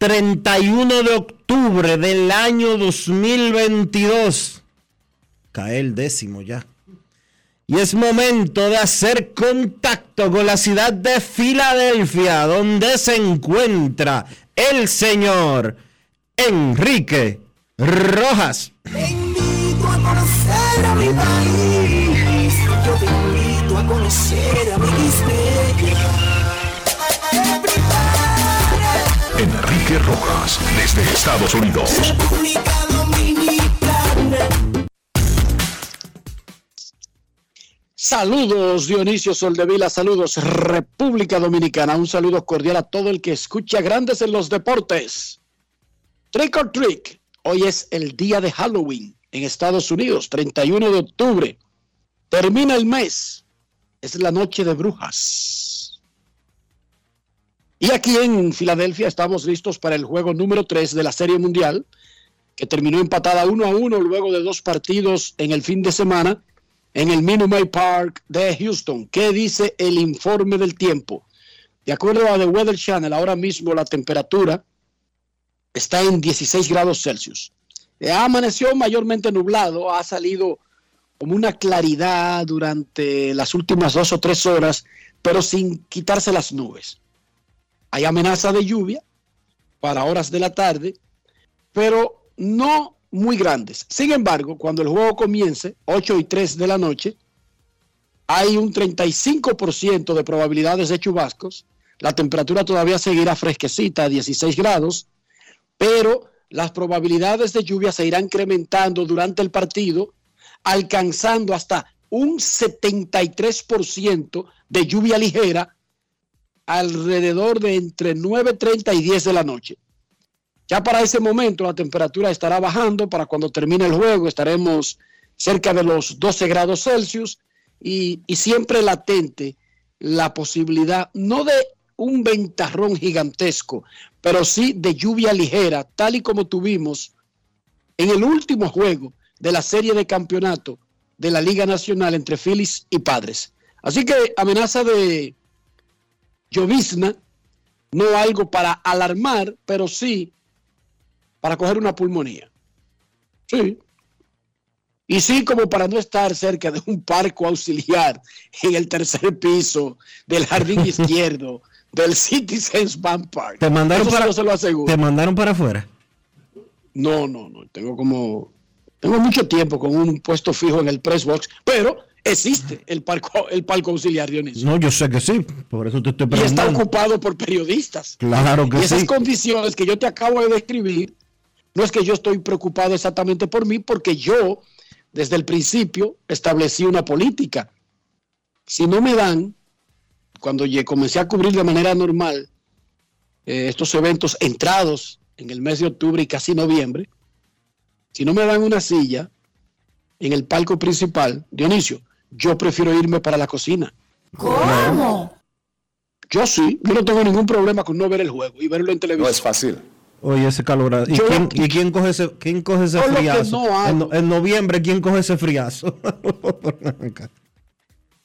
31 de octubre del año 2022. Cae el décimo ya. Y es momento de hacer contacto con la ciudad de Filadelfia, donde se encuentra el señor Enrique Rojas. Te invito a conocer a mi país. Yo te invito a conocer a mi Enrique Rojas, desde Estados Unidos. República Dominicana. Saludos Dionisio Soldevila, saludos República Dominicana, un saludo cordial a todo el que escucha Grandes en los Deportes. Trick or Trick, hoy es el día de Halloween en Estados Unidos, 31 de octubre. Termina el mes, es la noche de brujas. Y aquí en Filadelfia estamos listos para el juego número 3 de la Serie Mundial, que terminó empatada 1 a 1 luego de dos partidos en el fin de semana en el Minute Park de Houston. ¿Qué dice el informe del tiempo? De acuerdo a The Weather Channel, ahora mismo la temperatura está en 16 grados Celsius. Eh, Amaneció mayormente nublado, ha salido como una claridad durante las últimas dos o tres horas, pero sin quitarse las nubes. Hay amenaza de lluvia para horas de la tarde, pero no muy grandes. Sin embargo, cuando el juego comience, 8 y 3 de la noche, hay un 35% de probabilidades de chubascos. La temperatura todavía seguirá fresquecita, 16 grados, pero las probabilidades de lluvia se irán incrementando durante el partido, alcanzando hasta un 73% de lluvia ligera alrededor de entre 9.30 y 10 de la noche. Ya para ese momento la temperatura estará bajando, para cuando termine el juego estaremos cerca de los 12 grados Celsius y, siempre latente la posibilidad, no de un ventarrón gigantesco, pero sí de lluvia ligera, tal y como tuvimos en el último juego de la serie de campeonato de la Liga Nacional entre Phillies y Padres. Así que amenaza de llovizna, no algo para alarmar, pero sí para coger una pulmonía. Sí. Y sí, como para no estar cerca de un parco auxiliar en el tercer piso del jardín izquierdo del Citizens Bank Park. Te mandaron Eso para no se lo aseguro. Te mandaron para afuera. No, no, no. Tengo como. Tengo mucho tiempo con un puesto fijo en el press box, pero Existe el palco, el palco auxiliar, Dionisio. No, yo sé que sí, por eso te estoy Y está preguntando. ocupado por periodistas. Claro que Y esas sí. condiciones que yo te acabo de describir, no es que yo estoy preocupado exactamente por mí, porque yo desde el principio establecí una política. Si no me dan, cuando comencé a cubrir de manera normal eh, estos eventos entrados en el mes de octubre y casi noviembre, si no me dan una silla en el palco principal, Dionisio, yo prefiero irme para la cocina. ¿Cómo? Yo sí, yo no tengo ningún problema con no ver el juego y verlo en No televisión. es fácil. Oye, ese calor. ¿Y, Yo- quién, y quién coge ese, quién coge ese friazo? no en, no- en noviembre, ¿quién coge ese friazo?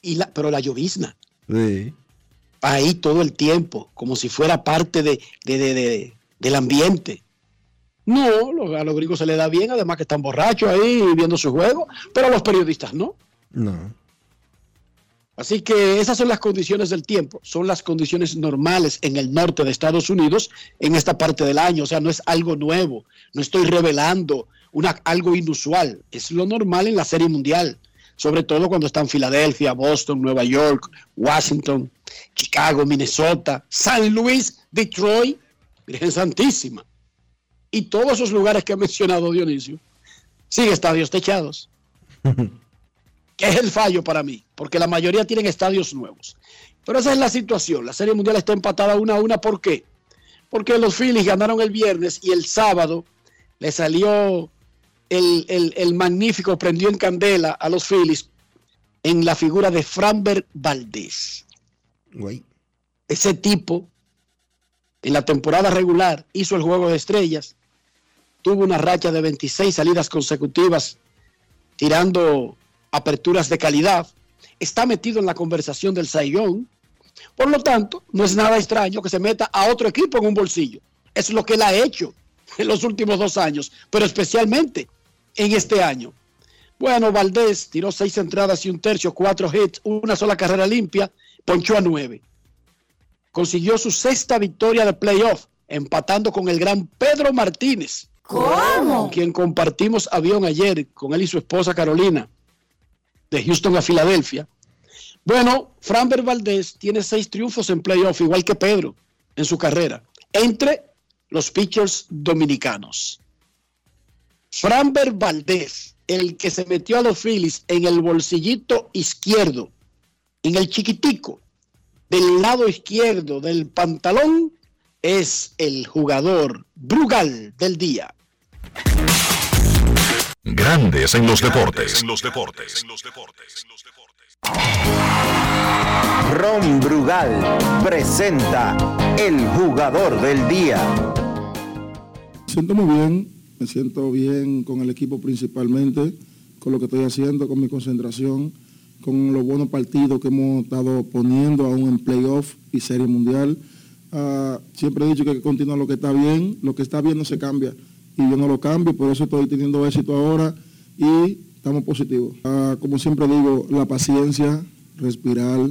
Y la, pero la llovizna, sí. ahí todo el tiempo, como si fuera parte de, de- de- de- del ambiente. No, a los gringos se les da bien, además que están borrachos ahí viendo su juego, pero a los periodistas no. No. Así que esas son las condiciones del tiempo, son las condiciones normales en el norte de Estados Unidos en esta parte del año, o sea, no es algo nuevo, no estoy revelando una, algo inusual, es lo normal en la Serie Mundial, sobre todo cuando están Filadelfia, Boston, Nueva York, Washington, Chicago, Minnesota, San Luis, Detroit, Virgen Santísima, y todos esos lugares que ha mencionado Dionisio, sin estadios techados que es el fallo para mí, porque la mayoría tienen estadios nuevos. Pero esa es la situación. La Serie Mundial está empatada una a una. ¿Por qué? Porque los Phillies ganaron el viernes y el sábado le salió el, el- el magnífico, prendió en candela a los Phillies en la figura de Framber Valdés. Güey. Ese tipo, en la temporada regular, hizo el juego de estrellas, tuvo una racha de 26 salidas consecutivas, tirando aperturas de calidad, está metido en la conversación del Saiyón. Por lo tanto, no es nada extraño que se meta a otro equipo en un bolsillo. Es lo que él ha hecho en los últimos dos años, pero especialmente en este año. Bueno, Valdés tiró seis entradas y un tercio, cuatro hits, una sola carrera limpia, ponchó a nueve. Consiguió su sexta victoria de playoff, empatando con el gran Pedro Martínez, con quien compartimos avión ayer, con él y su esposa Carolina, de Houston a Filadelfia. Bueno, Framber Valdés tiene seis triunfos en playoff, igual que Pedro en su carrera, entre los pitchers dominicanos. Framber Valdés, el que se metió a los Phillies en el bolsillito izquierdo, en el chiquitico, del lado izquierdo del pantalón, es el jugador Brugal del día. Grandes en los deportes. En los deportes. Ron Brugal presenta el jugador del día. Me siento muy bien, me siento bien con el equipo principalmente, con lo que estoy haciendo, con mi concentración, con los buenos partidos que hemos estado poniendo aún en playoff y serie mundial. Ah, siempre he dicho que hay que continuar lo que está bien, lo que está bien no se cambia y yo no lo cambio, por eso estoy teniendo éxito ahora y estamos positivos. Ah, como siempre digo, la paciencia, respirar,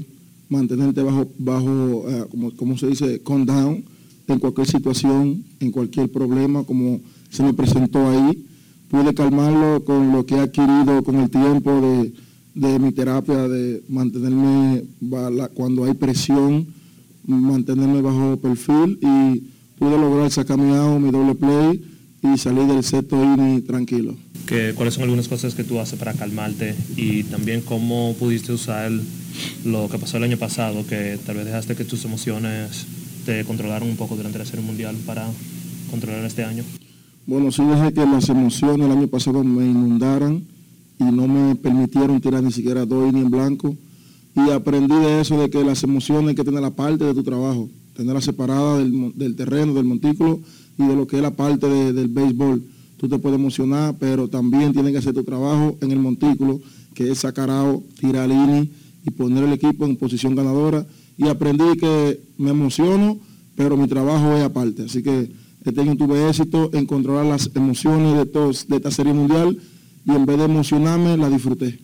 mantenerte bajo, bajo ah, como, como se dice, calm down en cualquier situación, en cualquier problema, como se me presentó ahí. Pude calmarlo con lo que he adquirido con el tiempo de, de mi terapia, de mantenerme cuando hay presión, mantenerme bajo perfil y pude lograr sacar mi mi doble play y salir del sexto inning tranquilo. que, cuáles son algunas cosas que tú haces para calmarte y también cómo pudiste usar lo que pasó el año pasado, que tal vez dejaste que tus emociones te controlaron un poco durante la Serie Mundial para controlar este año. Bueno, sí dejé que las emociones el año pasado me inundaran y no me permitieron tirar ni siquiera dos ni en blanco. Y aprendí de eso, de que las emociones hay que tener la parte de tu trabajo, tenerla separada del, del terreno, del montículo y de lo que es la parte de- del béisbol. Tú te puedes emocionar, pero también tienes que hacer tu trabajo en el montículo, que es sacar out, tirar inning y poner el equipo en posición ganadora. Y aprendí que me emociono, pero mi trabajo es aparte. Así que este año tuve éxito en controlar las emociones de, todos, de esta serie mundial y en vez de emocionarme, la disfruté.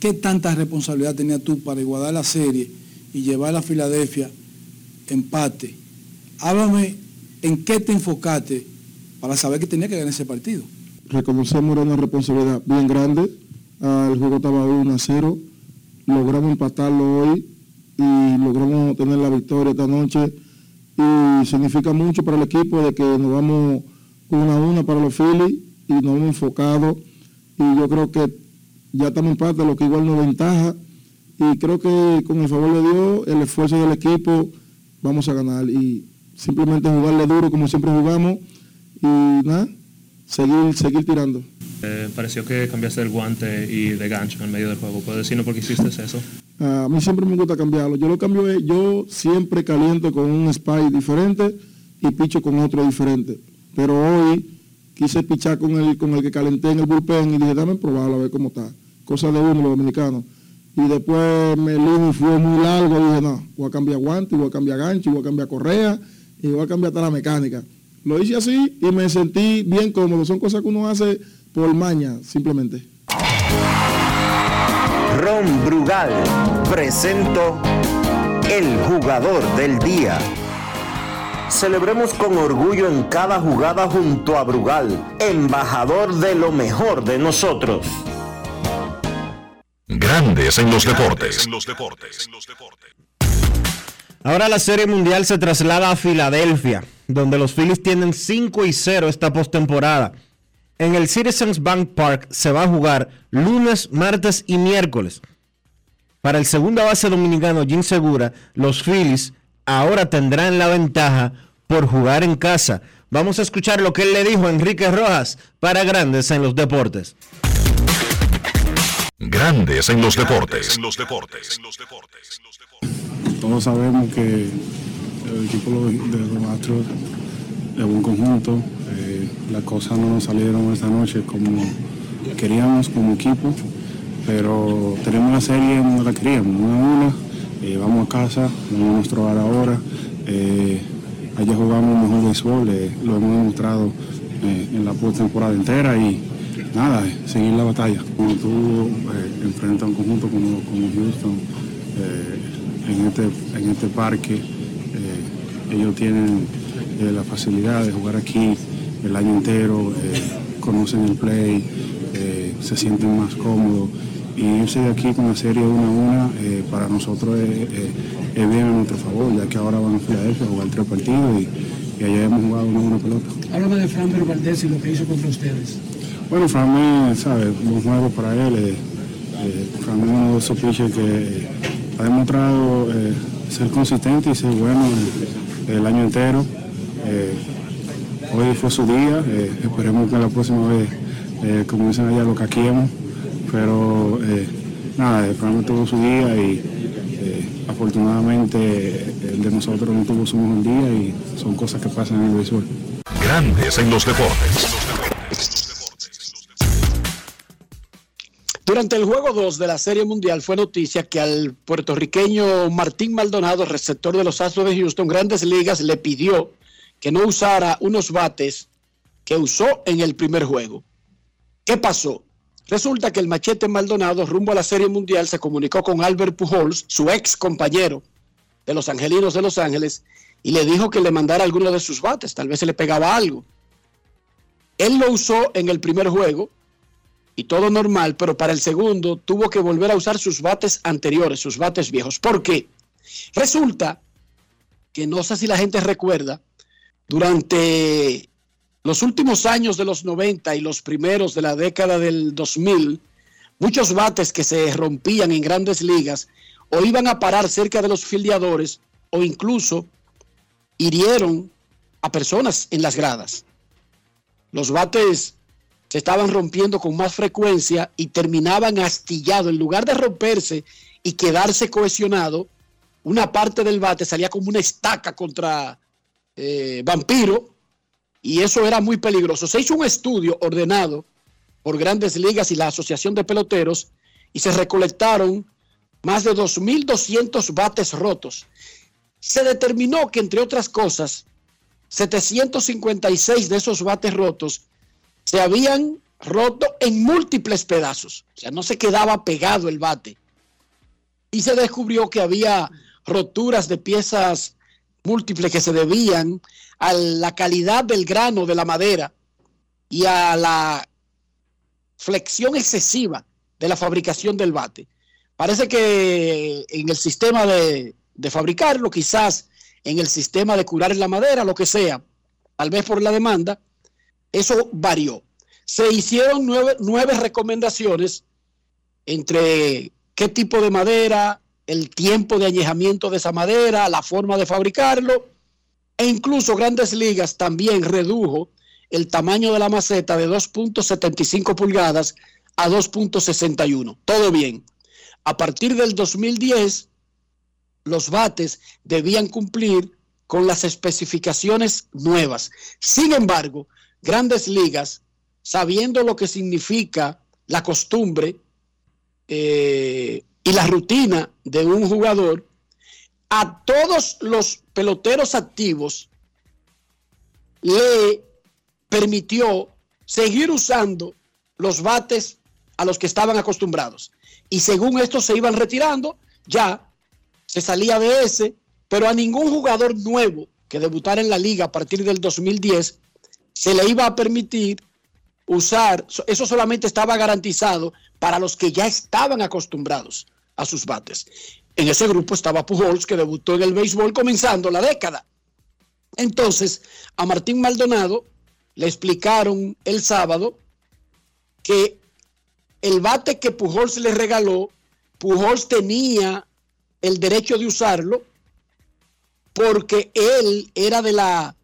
¿Qué tanta responsabilidad tenías tú para igualar la serie y llevar a Filadelfia empate? Háblame en qué te enfocaste para saber que tenía que ganar ese partido. Reconocemos una responsabilidad bien grande. Ah, el juego estaba 1 a 0 logramos empatarlo hoy y logramos tener la victoria esta noche. Y significa mucho para el equipo de que nos vamos una a una para los Phillies y nos hemos enfocado. Y yo creo que ya estamos en parte, lo que igual nos ventaja. Y creo que con el favor de Dios, el esfuerzo del equipo, vamos a ganar. Y simplemente jugarle duro como siempre jugamos y nada, seguir, seguir tirando. Eh, pareció que cambiaste el guante y de gancho en el medio del juego. ¿Puedes decirnos por qué hiciste eso? A mí siempre me gusta cambiarlo. Yo lo cambio, yo siempre caliento con un spy diferente y picho con otro diferente. Pero hoy quise pichar con el, con el que calenté en el bullpen y dije, dame probarlo a ver cómo está. Cosa de uno, los dominicanos. Y después me y fue muy largo y dije, no, voy a cambiar guante, voy a cambiar gancho, voy a cambiar correa y voy a cambiar hasta la mecánica. Lo hice así y me sentí bien cómodo. Son cosas que uno hace por maña, simplemente. Ron Brugal presento el jugador del día. Celebremos con orgullo en cada jugada junto a Brugal, embajador de lo mejor de nosotros. Grandes en los deportes. Ahora la Serie Mundial se traslada a Filadelfia, donde los Phillies tienen 5 y 0 esta postemporada. En el Citizens Bank Park se va a jugar lunes, martes y miércoles. Para el segunda base dominicano Jim Segura, los Phillies ahora tendrán la ventaja por jugar en casa. Vamos a escuchar lo que él le dijo a Enrique Rojas para Grandes en los Deportes. Grandes en los deportes. Todos sabemos que el equipo de los Astros es un conjunto. Eh, las cosas no salieron esta noche como queríamos como equipo, pero tenemos la serie no la queríamos, una a una. Eh, vamos a casa, vamos a nuestro hogar ahora. Eh, allá jugamos mejor béisbol, lo hemos demostrado en la temporada entera y nada, seguir la batalla. Cuando tú enfrentas un conjunto como, como Houston en, este, en este parque, ellos tienen la facilidad de jugar aquí el año entero, conocen el play, se sienten más cómodos y irse de aquí con la serie una a una eh, para nosotros es, bien a nuestro favor, ya que ahora van a Filadelfia a jugar tres partidos y, y allá hemos jugado una buena pelota. Háblame de Fran Valdés y lo que hizo contra ustedes. Bueno, Fran, sabe, un juego para él. Eh, eh, Fran es uno de esos pitchers que ha demostrado ser consistente y ser bueno el, el año entero. hoy fue su día, esperemos que la próxima vez, como dicen allá, lo caquemos pero eh, nada, Fran tuvo su día y eh, afortunadamente el de nosotros no tuvo su mejor día y son cosas que pasan en el béisbol. Grandes en los deportes. Durante el juego 2 de la Serie Mundial fue noticia que al puertorriqueño Martín Maldonado, receptor de los Astros de Houston, Grandes Ligas, le pidió que no usara unos bates que usó en el primer juego. ¿Qué pasó? Resulta que el machete Maldonado, rumbo a la Serie Mundial, se comunicó con Albert Pujols, su ex compañero de los Angelinos de Los Ángeles, y le dijo que le mandara alguno de sus bates, tal vez se le pegaba algo. Él lo usó en el primer juego y todo normal, pero para el segundo tuvo que volver a usar sus bates anteriores, sus bates viejos. ¿Por qué? Resulta que no sé si la gente recuerda, durante los últimos años de los 90 y los primeros de la década del 2000, muchos bates que se rompían en grandes ligas o iban a parar cerca de los filiadores o incluso hirieron a personas en las gradas. Los bates se estaban rompiendo con más frecuencia y terminaban astillados. En lugar de romperse y quedarse cohesionado, una parte del bate salía como una estaca contra eh, vampiro y eso era muy peligroso. Se hizo un estudio ordenado por grandes ligas y la Asociación de Peloteros y se recolectaron más de 2.200 bates rotos. Se determinó que, entre otras cosas, 756 de esos bates rotos se habían roto en múltiples pedazos. O sea, no se quedaba pegado el bate. Y se descubrió que había roturas de piezas múltiples que se debían a la calidad del grano de la madera y a la flexión excesiva de la fabricación del bate. Parece que en el sistema de, de fabricarlo, quizás en el sistema de curar la madera, lo que sea, tal vez por la demanda, eso varió. Se hicieron nueve, nueve recomendaciones entre qué tipo de madera, el tiempo de añejamiento de esa madera, la forma de fabricarlo, e incluso Grandes Ligas también redujo el tamaño de la maceta de 2.75 pulgadas a 2.61. Todo bien. A partir del 2010, los bates debían cumplir con las especificaciones nuevas. Sin embargo, Grandes Ligas, sabiendo lo que significa la costumbre eh, y la rutina de un jugador, a todos los peloteros activos le permitió seguir usando los bates a los que estaban acostumbrados. Y según estos se iban retirando, ya se salía de ese, pero a ningún jugador nuevo que debutara en la liga a partir del 2010 se le iba a permitir usar, eso solamente estaba garantizado para los que ya estaban acostumbrados a sus bates. En ese grupo estaba Pujols, que debutó en el béisbol comenzando la década. Entonces, a Martín Maldonado le explicaron el sábado que el bate que Pujols le regaló, Pujols tenía el derecho de usarlo porque él era de la,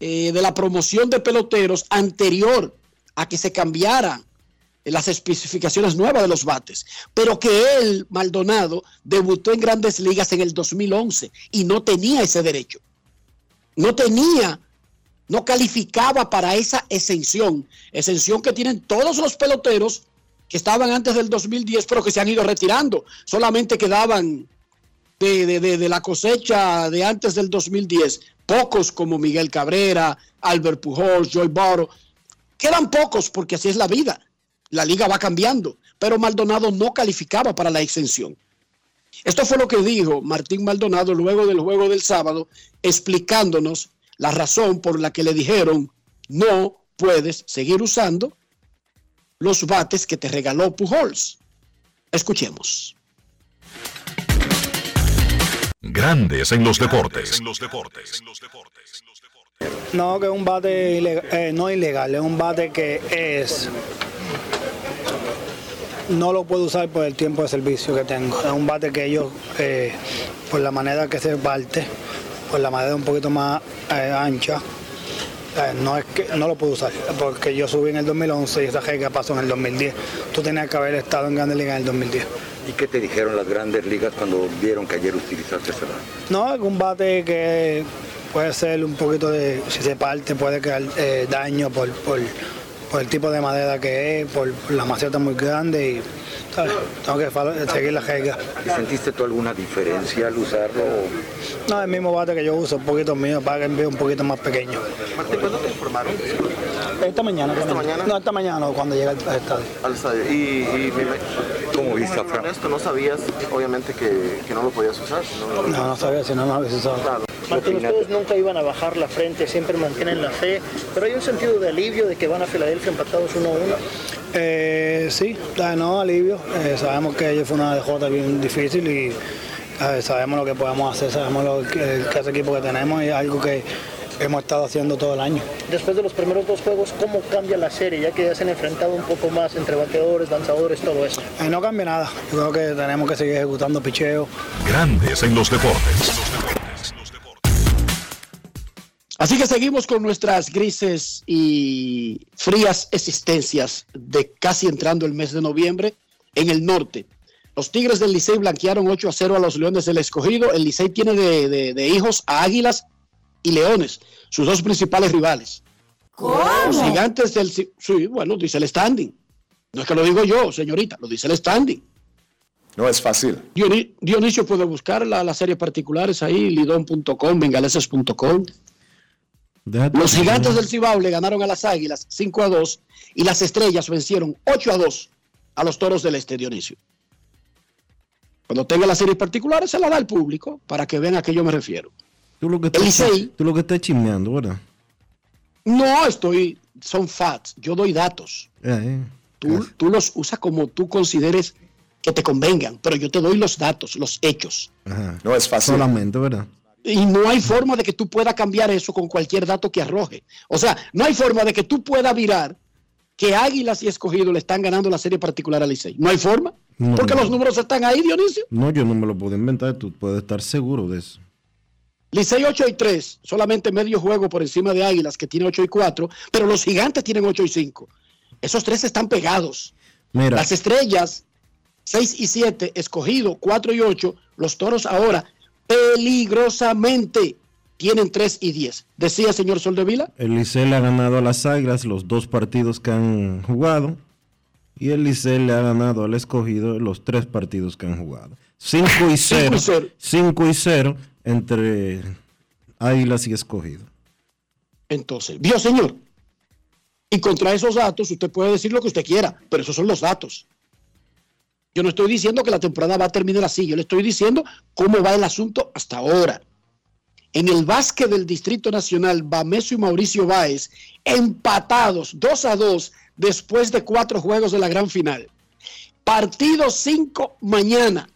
eh, de la promoción de peloteros anterior a que se cambiara las especificaciones nuevas de los bates, pero que él, Maldonado, debutó en grandes ligas en el 2011 y no tenía ese derecho. No tenía, no calificaba para esa exención, exención que tienen todos los peloteros que estaban antes del 2010, pero que se han ido retirando. Solamente quedaban de, de la cosecha de antes del 2010, pocos como Miguel Cabrera, Albert Pujols, Joy Barro, quedan pocos porque así es la vida la liga va cambiando, pero Maldonado no calificaba para la exención. Esto fue lo que dijo Martín Maldonado luego del juego del sábado, explicándonos la razón por la que le dijeron no puedes seguir usando los bates que te regaló Pujols. Escuchemos. Grandes en los deportes. No, que es un bate eh, no ilegal, es un bate que es no lo puedo usar por el tiempo de servicio que tengo. Es un bate que yo, eh, por la manera que se parte, por la madera un poquito más eh, ancha, no es que no lo puedo usar, porque yo subí en el 2011 y esa que pasó en el 2010. Tú tenías que haber estado en Grandes Ligas en el 2010. ¿Y qué te dijeron las grandes ligas cuando vieron que ayer utilizaste ese bate? No, es un bate que puede ser un poquito de, si se parte, puede quedar daño por, por por el tipo de madera que es, por la maceta muy grande y tengo que seguir la jerga. ¿Y sentiste tú alguna diferencia al usarlo? No, el mismo bate que yo uso, un poquito mío, para que un poquito más pequeño. Martín, ¿cuándo te informaron? Esta mañana. ¿Esta mañana? No, esta mañana cuando llega al estadio. Al estadio. ¿Y, y cómo viste a Fran? Esto no sabías, obviamente, que, que, no lo podías usar. No, no, no sabía si no lo habías usado. Claro. Martín, ustedes nunca iban a bajar la frente, siempre mantienen la fe, pero hay un sentido de alivio de que van a Filadelfia empatados 1 1. Eh, sí, no, alivio. Eh, sabemos que ayer fue una DJ bien difícil y eh, sabemos lo que podemos hacer, sabemos lo que, ese equipo que tenemos y es algo que hemos estado haciendo todo el año. Después de los primeros dos juegos, ¿cómo cambia la serie? Ya que ya se han enfrentado un poco más entre bateadores, lanzadores, todo eso. Eh, no cambia nada. Yo creo que tenemos que seguir ejecutando picheo. Grandes en los deportes. Así que seguimos con nuestras grises y frías existencias de casi entrando el mes de noviembre en el norte. Los Tigres del Licey blanquearon 8 a 0 a los Leones del Escogido. El Licey tiene de, de, de hijos a Águilas y Leones, sus dos principales rivales. ¿Cómo? Los gigantes del... Sí, bueno, dice el standing. No es que lo digo yo, señorita, lo dice el standing. No es fácil. Dionisio puede buscar las la series particulares ahí, lidón.com, bengaleses.com. Los gigantes del Cibao le ganaron a las Águilas 5 a 2 y las estrellas vencieron 8 a 2 a los toros del Este Dionisio. Cuando tenga las series particulares se la da al público para que vean a qué yo me refiero. Tú lo que estás, Licey, tú lo que estás chismeando, ¿verdad? No, estoy, son facts, yo doy datos. Eh, eh. Tú, tú, los usas como tú consideres que te convengan, pero yo te doy los datos, los hechos. Ajá. No es fácil. Solamente, ¿verdad? Y no hay forma de que tú puedas cambiar eso con cualquier dato que arroje. O sea, no hay forma de que tú puedas virar que Águilas y Escogido le están ganando la serie particular a Licey. No hay forma. No, porque no. los números están ahí, Dionisio. No, yo no me lo puedo inventar, tú puedes estar seguro de eso. Licey 8 y 3, solamente medio juego por encima de Águilas, que tiene 8 y 4, pero los gigantes tienen 8 y 5. Esos tres están pegados. Mira, Las estrellas 6 y 7, escogido 4 y 8, los toros ahora peligrosamente tienen 3 y 10. Decía señor Soldevila, el Licey le ha ganado a las Águilas los dos partidos que han jugado y el Licey le ha ganado al escogido los tres partidos que han jugado. 5 y 0. 5 y 0 entre Águilas y escogido. entonces, vio señor. Y contra esos datos usted puede decir lo que usted quiera, pero esos son los datos. Yo no estoy diciendo que la temporada va a terminar así, yo le estoy diciendo cómo va el asunto hasta ahora. En el básquet del Distrito Nacional, Bameso y Mauricio Báez empatados 2 a 2 después de cuatro juegos de la gran final. Partido 5 mañana.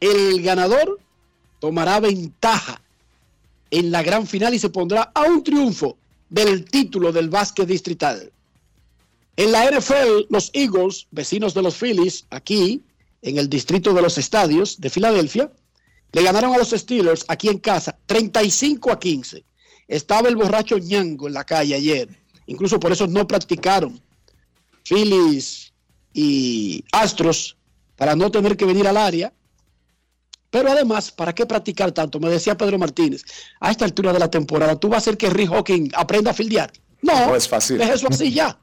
El ganador tomará ventaja en la gran final y se pondrá a un triunfo del título del básquet distrital. En la NFL, los Eagles, vecinos de los Phillies, aquí en el distrito de los estadios de Filadelfia, le ganaron a los Steelers aquí en casa 35 a 15. Estaba el borracho ñango en la calle ayer. Incluso por eso no practicaron Phillies y Astros para no tener que venir al área. Pero además, ¿para qué practicar tanto? Me decía Pedro Martínez, a esta altura de la temporada, ¿tú vas a hacer que Rick Hawking aprenda a fildear? No, No es fácil. deja eso así ya.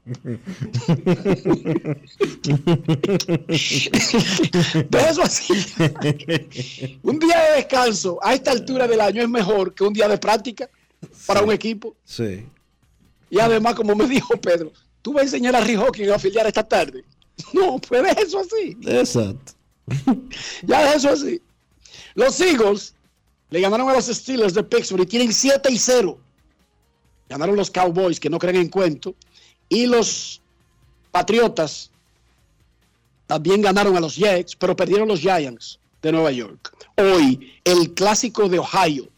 Deja eso así. un día de descanso a esta altura del año es mejor que un día de práctica para un equipo. Sí. Y además, como me dijo Pedro, tú vas a enseñar a Hawking a afiliar esta tarde. No, pues deja eso así. Exacto. Ya deja eso así. Los Eagles le ganaron a los Steelers de Pittsburgh y tienen 7 y 0. Ganaron los Cowboys, que no creen en cuento. Y los Patriotas también ganaron a los Jets, pero perdieron los Giants de Nueva York. Hoy, el clásico de Ohio.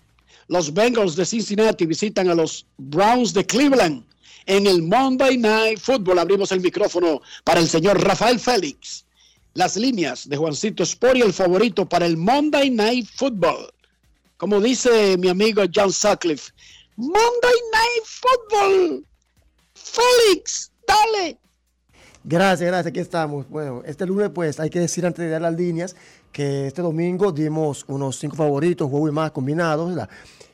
Los Bengals de Cincinnati visitan a los Browns de Cleveland. En el Monday Night Football abrimos el micrófono para el señor Rafael Félix. Las líneas de Juancito Sport y el favorito para el Monday Night Football. Como dice mi amigo John Sutcliffe, Monday Night Football. Félix, dale. Gracias, gracias, aquí estamos. Bueno, este lunes pues hay que decir antes de dar las líneas que este domingo dimos unos cinco favoritos, juego y más combinados, ¿verdad?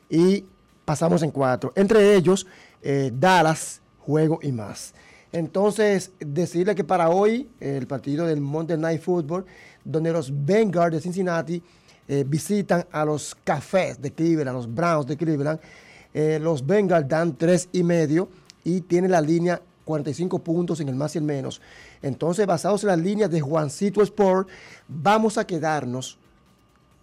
Y pasamos en cuatro. Entre ellos, eh, Dallas, juego y más. Entonces, decirle que para hoy, el partido del Monday Night Football, donde los Bengals de Cincinnati eh, visitan a los Cafés de Cleveland, los Browns de Cleveland, eh, los Bengals dan tres y medio y tiene la línea 45 puntos en el más y el menos. Entonces, basados en las líneas de Juancito Sport, vamos a quedarnos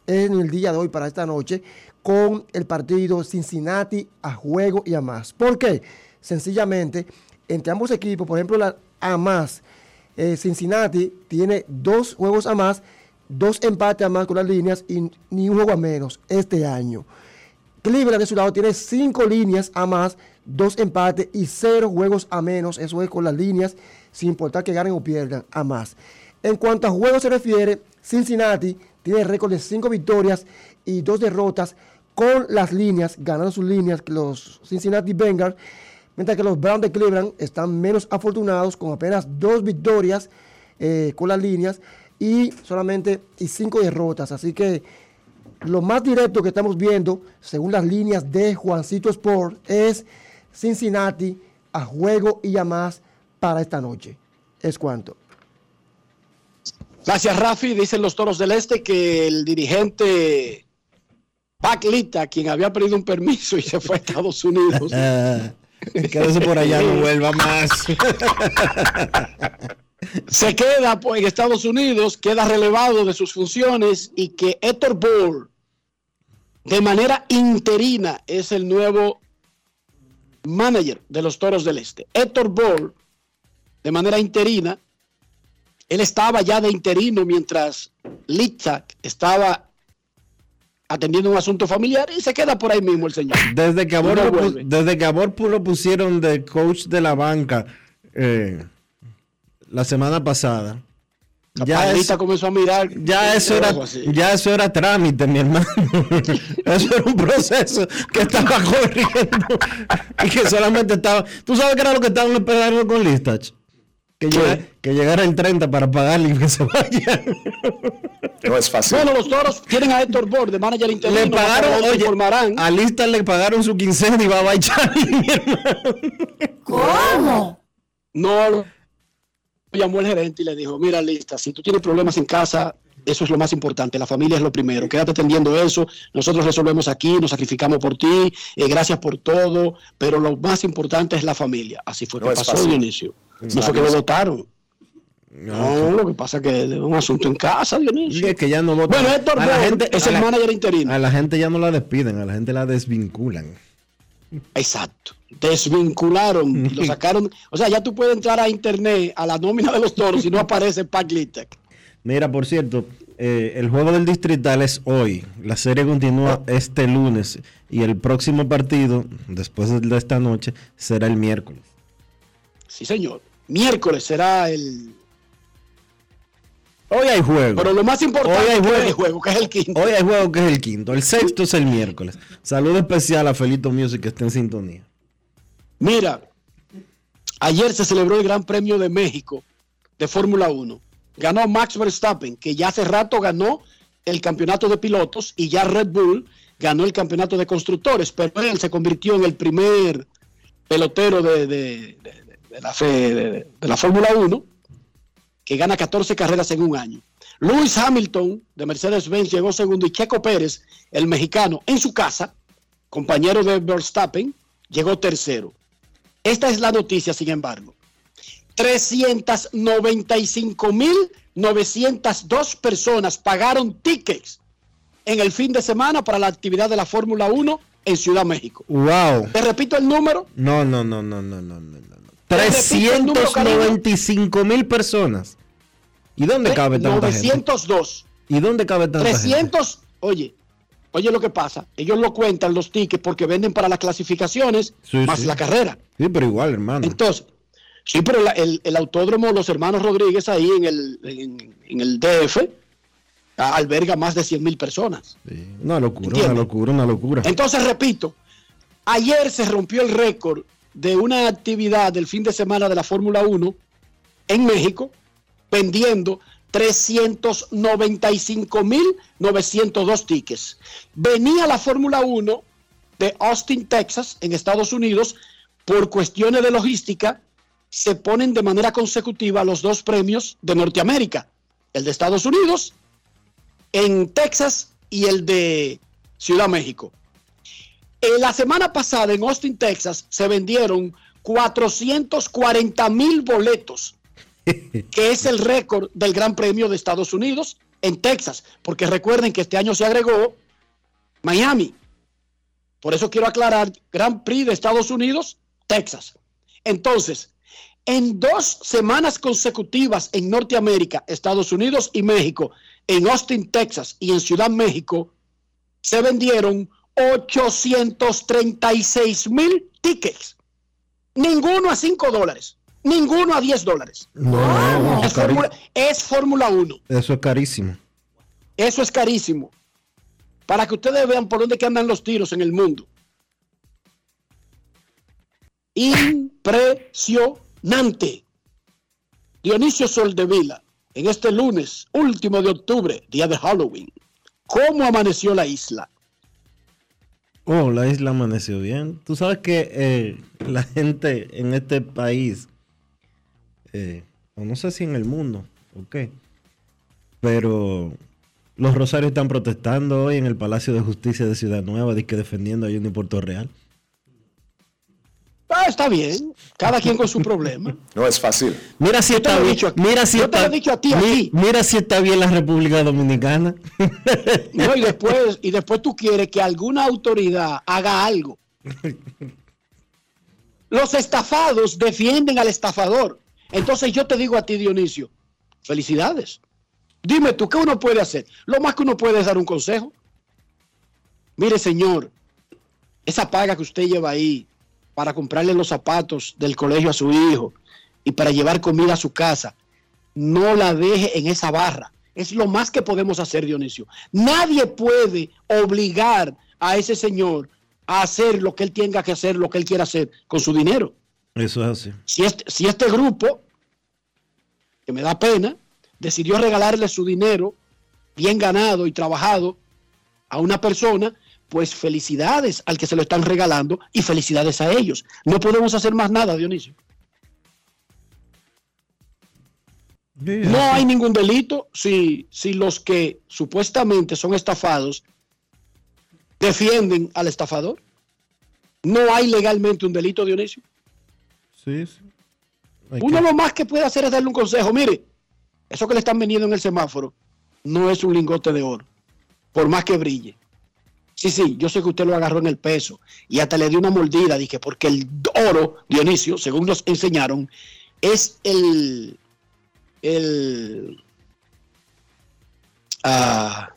en el día de hoy para esta noche con el partido Cincinnati a juego y a más. ¿Por qué? Sencillamente, entre ambos equipos, por ejemplo, la a más, eh, Cincinnati tiene dos juegos a más, dos empates a más con las líneas y ni un juego a menos este año. Cleveland de su lado tiene cinco líneas a más, dos empates y cero juegos a menos. Eso es con las líneas, sin importar que ganen o pierdan, a más. En cuanto a juegos se refiere, Cincinnati tiene récord de cinco victorias y dos derrotas con las líneas, ganando sus líneas, los Cincinnati Bengals, mientras que los Browns de Cleveland están menos afortunados con apenas dos victorias eh, con las líneas y solamente y cinco derrotas. Así que lo más directo que estamos viendo, según las líneas de Juancito Sport, es Cincinnati a juego y a más para esta noche. Es cuanto. Gracias, Rafi. Dicen los toros del Este que el dirigente Paclita, quien había pedido un permiso y se fue a Estados Unidos. Quédese por allá, no vuelva más. se queda pues, en Estados Unidos, queda relevado de sus funciones y que Héctor Ball, de manera interina, es el nuevo manager de los Toros del Este. Héctor Ball, de manera interina, Él estaba ya de interino mientras Litzak estaba atendiendo un asunto familiar y se queda por ahí mismo el señor. Desde que a Y Bor no desde que lo pusieron de coach de la banca eh, la semana pasada. Ya, Pablita es- comenzó a mirar. ya eso era, ya eso era trámite, mi hermano. Eso era un proceso que estaba corriendo y que solamente estaba. ¿Tú sabes qué era lo que estaban esperando con Listach? Que, llega- que llegara el 30 para pagarle y que se vaya. No es fácil. Bueno, los toros tienen a Héctor Bord, de manager interino. Le pagaron, oye, Formarán. a Lista le pagaron su quincena y va a bailar. ¿Cómo? No, llamó el gerente y le dijo, mira, lista, si tú tienes problemas en casa, eso es lo más importante, la familia es lo primero, quédate atendiendo eso, nosotros resolvemos aquí, nos sacrificamos por ti, eh, gracias por todo, pero lo más importante es la familia. Así fue No que pasó, fácil. Dionisio. No fue que lo votaron. No, lo que pasa es que es un asunto en casa, Dionisio. Es que ya no votan. Bueno, Héctor A la gente- es el la- manager interino. A la gente ya no la despiden, a la gente la desvinculan. Exacto. Desvincularon lo sacaron. O sea, ya tú puedes entrar a internet a la nómina de los toros y no aparece Pac Litek. Mira, por cierto, eh, el juego del distrital es hoy. La serie continúa este lunes y el próximo partido, después de esta noche, será el miércoles. Sí, señor. Miércoles será el. Hoy hay juego. Pero lo más importante Hoy hay es juego. el juego, que es el quinto. Hoy hay juego que es el quinto. El sexto es el miércoles. Saludo especial a Felito Music que está en sintonía. Mira, ayer se celebró el Gran Premio de México de Fórmula 1. Ganó Max Verstappen, que ya hace rato ganó el campeonato de pilotos y ya Red Bull ganó el campeonato de constructores, pero él se convirtió en el primer pelotero de, de- de- de la, la Fórmula 1 que gana 14 carreras en un año. Lewis Hamilton de Mercedes-Benz llegó segundo y Checo Pérez, el mexicano, en su casa, compañero de Verstappen, llegó tercero. Esta es la noticia, sin embargo. 395.902 personas pagaron tickets en el fin de semana para la actividad de la Fórmula 1 en Ciudad México. ¡Wow! Te repito el número, No, no, no, no, no, no, no. No. Te repito el número, Karina. 395 mil personas. ¿Y dónde cabe tanta gente? 902. ¿Y dónde cabe tanta gente? 300, oye, oye lo que pasa, ellos lo cuentan los tickets porque venden para las clasificaciones Sí, más sí. la carrera. Sí, pero igual, hermano. Entonces, sí, pero la- el, el autódromo Los Hermanos Rodríguez ahí en el, en, en el DF alberga más de 100 mil personas. Una locura, ¿Entiendes? una locura, una locura. Entonces, repito, ayer se rompió el récord de una actividad del fin de semana de la Fórmula 1 en México, vendiendo 395.902 tickets. Venía la Fórmula 1 de Austin, Texas, en Estados Unidos, por cuestiones de logística, se ponen de manera consecutiva los dos premios de Norteamérica, el de Estados Unidos en Texas y el de Ciudad México. La semana pasada en Austin, Texas, se vendieron 440 mil boletos, que es el récord del Gran Premio de Estados Unidos en Texas, porque recuerden que este año se agregó Miami. Por eso quiero aclarar, Gran Prix de Estados Unidos, Texas. Entonces, en dos semanas consecutivas en Norteamérica, Estados Unidos y México, en Austin, Texas y en Ciudad México, se vendieron 836 mil tickets. Ninguno a 5 dólares, ninguno a 10 dólares. No, Es Fórmula- es Fórmula 1. Eso es carísimo. Eso es carísimo. Para que ustedes vean por dónde que andan los tiros en el mundo. Impresionante. Dionisio Soldevila, en este lunes último de octubre, día de Halloween. ¿Cómo amaneció la isla? Oh, la isla amaneció bien. Tú sabes que eh, la gente en este país, eh, o no sé si en el mundo, ok, pero los rosarios están protestando hoy en el Palacio de Justicia de Ciudad Nueva, que defendiendo a Juni Puerto Real. Ah, está bien. Cada quien con su problema. No es fácil. Mira si Yo te está lo he bien. Mira si está, lo he dicho a ti, a mi- ti. mira si está bien la República Dominicana. No, y después, y después tú quieres que alguna autoridad haga algo. Los estafados defienden al estafador. Entonces yo te digo a ti, Dionisio, Felicidades. Dime tú, ¿qué uno puede hacer? Lo más que uno puede es dar un consejo. Mire, señor, esa paga que usted lleva ahí para comprarle los zapatos del colegio a su hijo y para llevar comida a su casa, no la deje en esa barra. Es lo más que podemos hacer, Dionisio. Nadie puede obligar a ese señor a hacer lo que él tenga que hacer, lo que él quiera hacer con su dinero. Eso es así. Si este, si este grupo, que me da pena, decidió regalarle su dinero bien ganado y trabajado a una persona, pues felicidades al que se lo están regalando y felicidades a ellos. No podemos hacer más nada, Dionisio. No hay ningún delito si, si los que supuestamente son estafados defienden al estafador. No hay legalmente un delito, Dionisio. Sí, sí. Hay Uno que- lo más que puede hacer es darle un consejo. Mire, eso que le están vendiendo en el semáforo no es un lingote de oro, por más que brille. Sí, sí, yo sé que usted lo agarró en el peso y hasta le dio una mordida, dije, porque el oro, Dionisio, según nos enseñaron, es el, el, ah,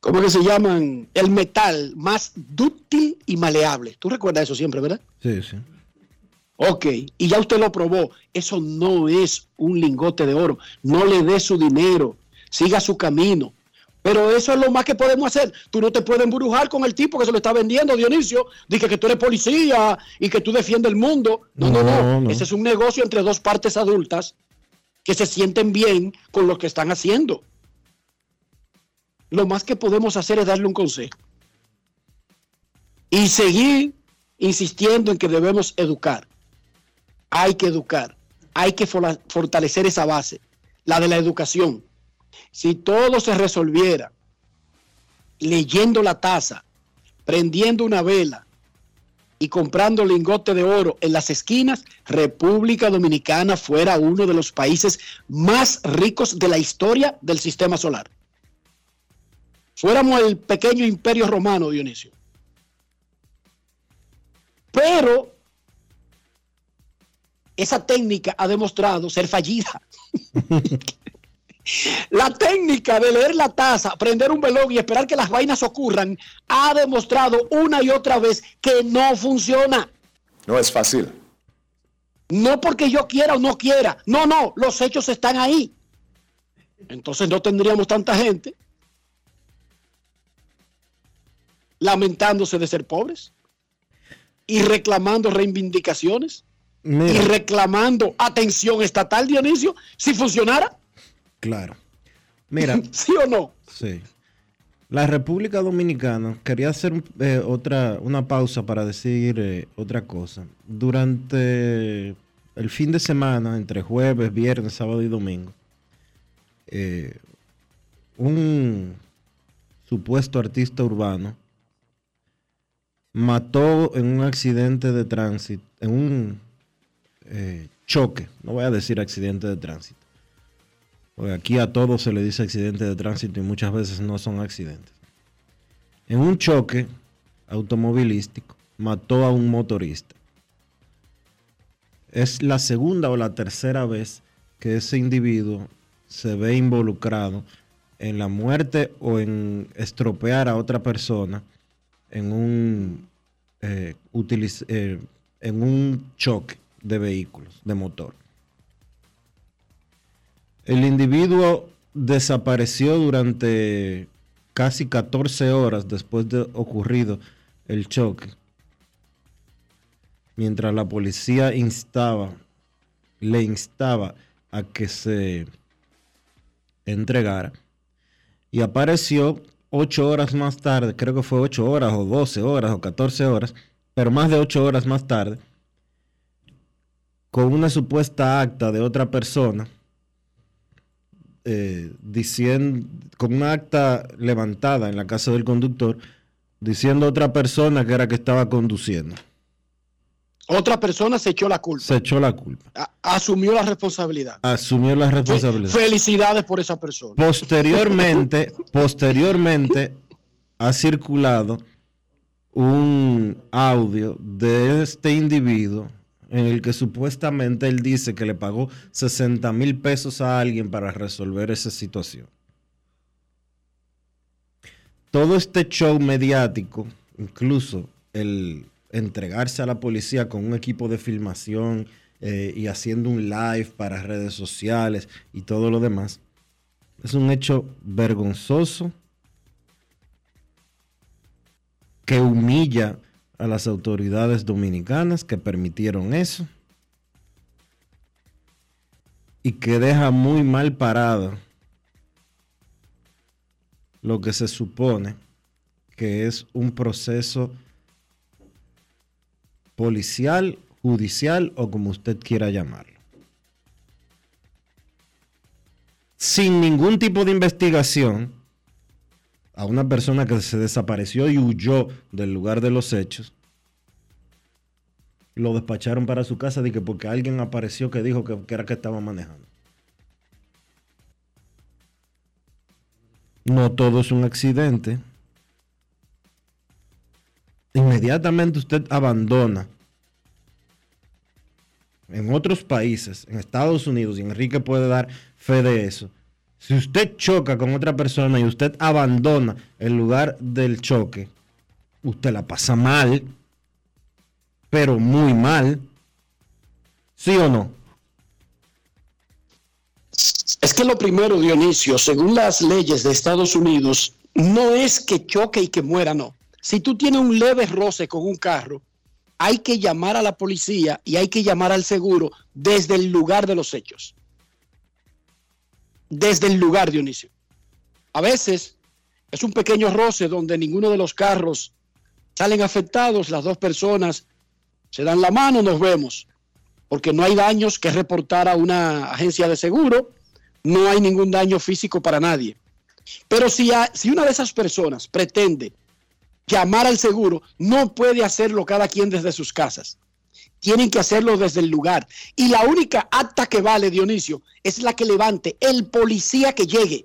¿cómo que se llaman? El metal más dúctil y maleable. Tú recuerdas eso siempre, ¿verdad? Sí, sí. Ok, y ya usted lo probó. Eso no es un lingote de oro. No le dé su dinero. Siga su camino. Pero eso es lo más que podemos hacer. Tú no te puedes embrujar con el tipo que se lo está vendiendo, Dionisio. Dice que tú eres policía y que tú defiendes el mundo. No, no, no. No, no. Ese es un negocio entre dos partes adultas que se sienten bien con lo que están haciendo. Lo más que podemos hacer es darle un consejo. Y seguir insistiendo en que debemos educar. Hay que educar. Hay que fortalecer esa base, la de la educación. Si todo se resolviera leyendo la taza, prendiendo una vela y comprando lingote de oro en las esquinas, República Dominicana fuera uno de los países más ricos de la historia del sistema solar. Fuéramos el pequeño imperio romano, Dionisio. Pero esa técnica ha demostrado ser fallida. La técnica de leer la taza, prender un velón y esperar que las vainas ocurran ha demostrado una y otra vez que no funciona. No es fácil. No porque yo quiera o no quiera. No, no, los hechos están ahí. Entonces no tendríamos tanta gente lamentándose de ser pobres y reclamando reivindicaciones y reclamando atención estatal, Dionisio, si funcionara, claro. Mira, ¿sí o no? sí. La República Dominicana, quería hacer eh, otra, una pausa para decir eh, otra cosa. Durante el fin de semana, entre jueves, viernes, sábado y domingo, eh, un supuesto artista urbano mató en un accidente de tránsito, en un choque, no voy a decir accidente de tránsito, porque aquí a todo se le dice accidente de tránsito y muchas veces no son accidentes. En un choque automovilístico mató a un motorista. Es la segunda o la tercera vez que ese individuo se ve involucrado en la muerte o en estropear a otra persona en un, eh, eh, en un choque de vehículos, de motor. El individuo desapareció durante casi 14 horas después de ocurrido el choque, mientras la policía instaba, le instaba a que se entregara. Y apareció ocho horas más tarde, creo que fue ocho horas o 12 horas o 14 horas, pero más de ocho horas más tarde, con una supuesta acta de otra persona, eh, diciendo, con una acta levantada en la casa del conductor, diciendo a otra persona que era que estaba conduciendo. Otra persona se echó la culpa, Se echó la culpa. asumió la responsabilidad. Asumió la responsabilidad. Felicidades por esa persona. Posteriormente, posteriormente ha circulado un audio de este individuo en el que supuestamente él dice que le pagó 60 mil pesos a alguien para resolver esa situación. Todo este show mediático, incluso el entregarse a la policía con un equipo de filmación eh, y haciendo un live para redes sociales y todo lo demás, es un hecho vergonzoso que humilla a las autoridades dominicanas que permitieron eso y que deja muy mal parado lo que se supone que es un proceso policial, judicial o como usted quiera llamarlo. Sin ningún tipo de investigación, a una persona que se desapareció y huyó del lugar de los hechos, lo despacharon para su casa de que porque alguien apareció que dijo que, que era que estaba manejando. No todo es un accidente. Inmediatamente usted abandona en otros países, en Estados Unidos, y Enrique puede dar fe de eso. Si usted choca con otra persona y usted abandona el lugar del choque, usted la pasa mal, pero muy mal. ¿Sí o no? Es que lo primero, Dionisio, según las leyes de Estados Unidos, no es que choque y que muera, no. Si tú tienes un leve roce con un carro, hay que llamar a la policía y hay que llamar al seguro desde el lugar de los hechos. Desde el lugar, Dionisio. A veces es un pequeño roce donde ninguno de los carros salen afectados, las dos personas se dan la mano, nos vemos, porque no hay daños que reportar a una agencia de seguro, no hay ningún daño físico para nadie. Pero si, si una de esas personas pretende llamar al seguro, no puede hacerlo cada quien desde sus casas. Tienen que hacerlo desde el lugar. Y la única acta que vale, Dionisio, es la que levante el policía que llegue.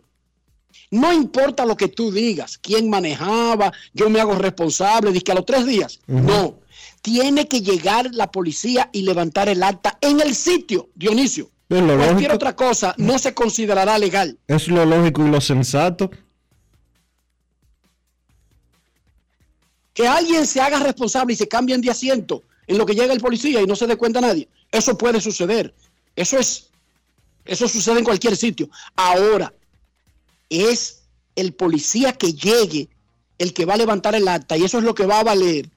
No importa lo que tú digas, quién manejaba, yo me hago responsable, dice que a los tres días. No, tiene que llegar la policía y levantar el acta en el sitio, Dionisio. Cualquier otra cosa no se considerará legal. Es lo lógico y lo sensato. Que alguien se haga responsable y se cambien de asiento en lo que llega el policía y no se dé cuenta nadie. Eso puede suceder. Eso es, eso sucede en cualquier sitio. Ahora, es el policía que llegue el que va a levantar el acta y eso es lo que va a valer.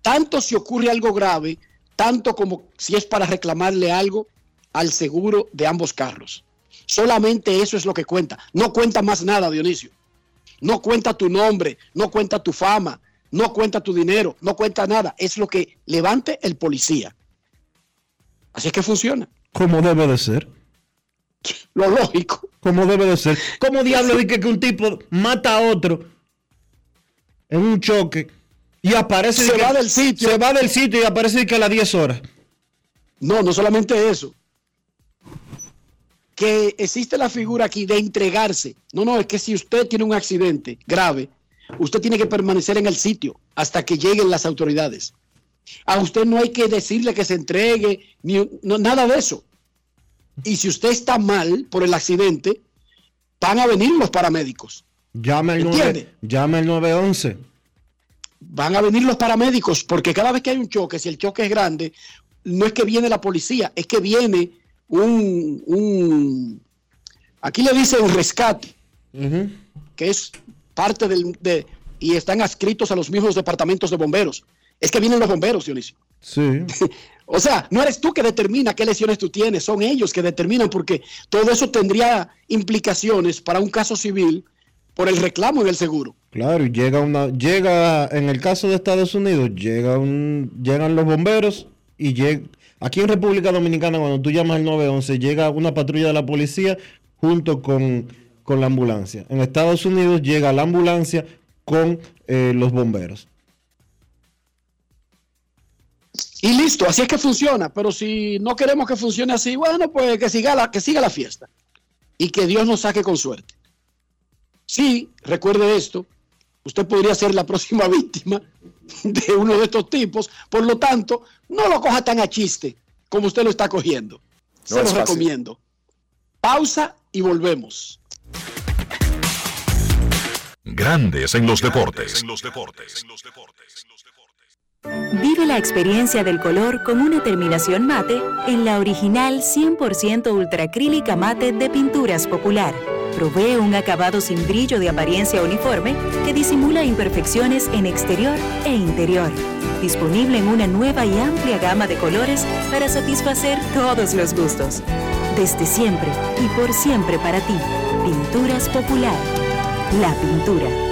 Tanto si ocurre algo grave, tanto como si es para reclamarle algo al seguro de ambos carros. Solamente eso es lo que cuenta. No cuenta más nada, Dionisio. No cuenta tu nombre, no cuenta tu fama, no cuenta tu dinero, no cuenta nada. Es lo que levante el policía. Así es que funciona. Como debe de ser. Lo lógico. Como debe de ser. ¿Cómo diablo dice que un tipo mata a otro en un choque y aparece... Se va del sitio. Se va del sitio y aparece que a las 10 horas. No, no solamente eso. Que existe la figura aquí de entregarse. No, no, es que si usted tiene un accidente grave, usted tiene que permanecer en el sitio hasta que lleguen las autoridades. A usted no hay que decirle que se entregue, ni no, nada de eso. Y si usted está mal por el accidente, van a venir los paramédicos. Llame al, 9, llame al 911. Van a venir los paramédicos porque cada vez que hay un choque, si el choque es grande, no es que viene la policía, es que viene un, un aquí le dicen rescate, que es parte del, de, y están adscritos a los mismos departamentos de bomberos. Es que vienen los bomberos, Dionisio. Sí. o sea, no eres tú que determina qué lesiones tú tienes, son ellos que determinan porque todo eso tendría implicaciones para un caso civil por el reclamo en el seguro. Claro, y llega una, llega, en el caso de Estados Unidos, llega un, llegan los bomberos y llega, aquí en República Dominicana, cuando tú llamas al 911, llega una patrulla de la policía junto con, con la ambulancia. En Estados Unidos llega la ambulancia con eh, los bomberos. Y listo, así es que funciona. Pero si no queremos que funcione así, bueno, pues que siga la, que siga la fiesta. Y que Dios nos saque con suerte. Sí, recuerde esto. Usted podría ser la próxima víctima de uno de estos tipos. Por lo tanto, no lo coja tan a chiste como usted lo está cogiendo. Se es lo fácil. recomiendo. Pausa y volvemos. Grandes en los deportes. Vive la experiencia del color con una terminación mate en la original 100% ultracrílica mate de Pinturas Popular. Provee un acabado sin brillo de apariencia uniforme que disimula imperfecciones en exterior e interior. Disponible en una nueva y amplia gama de colores para satisfacer todos los gustos. Desde siempre y por siempre para ti. Pinturas Popular. La pintura.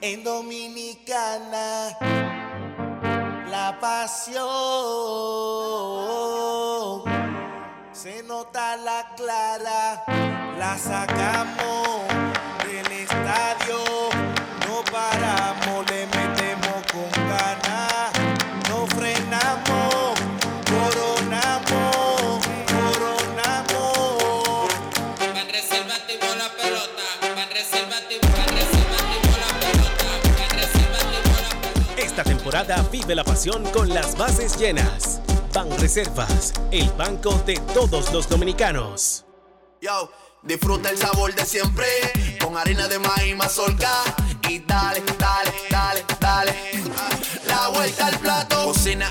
En Dominicana la pasión se nota la clara la sacamos vive la pasión con las bases llenas. Ban Reservas, el banco de todos los dominicanos. Yo, disfruta el sabor de siempre con harina de maíz mazorca y dale, dale, dale, dale. La vuelta al plato, cocina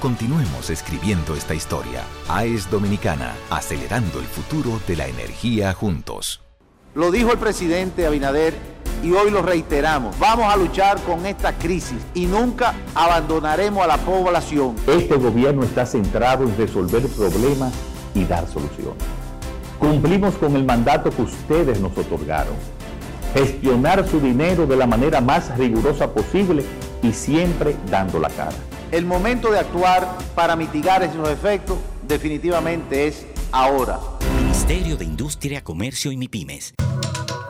Continuemos escribiendo esta historia. AES Dominicana, acelerando el futuro de la energía juntos. Lo dijo el presidente Abinader y hoy lo reiteramos. Vamos a luchar con esta crisis y nunca abandonaremos a la población. Este gobierno está centrado en resolver problemas y dar soluciones. Cumplimos con el mandato que ustedes nos otorgaron. Gestionar su dinero de la manera más rigurosa posible y siempre dando la cara. El momento de actuar para mitigar esos efectos definitivamente es ahora. Ministerio de Industria, Comercio y MIPIMES.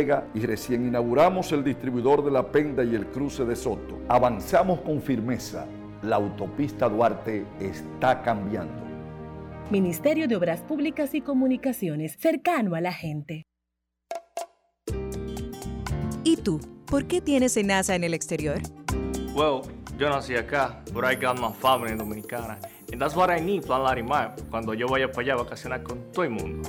Vega y recién inauguramos el distribuidor de la Penda y el cruce de Soto. Avanzamos con firmeza. La autopista Duarte está cambiando. Ministerio de Obras Públicas y Comunicaciones, cercano a la gente. ¿Y tú? ¿Por qué tienes NASA en el exterior? Well, yo nací acá, but I got my family dominicana. And that's what I need, Plan Larimar, cuando yo vaya para allá a vacacionar con todo el mundo.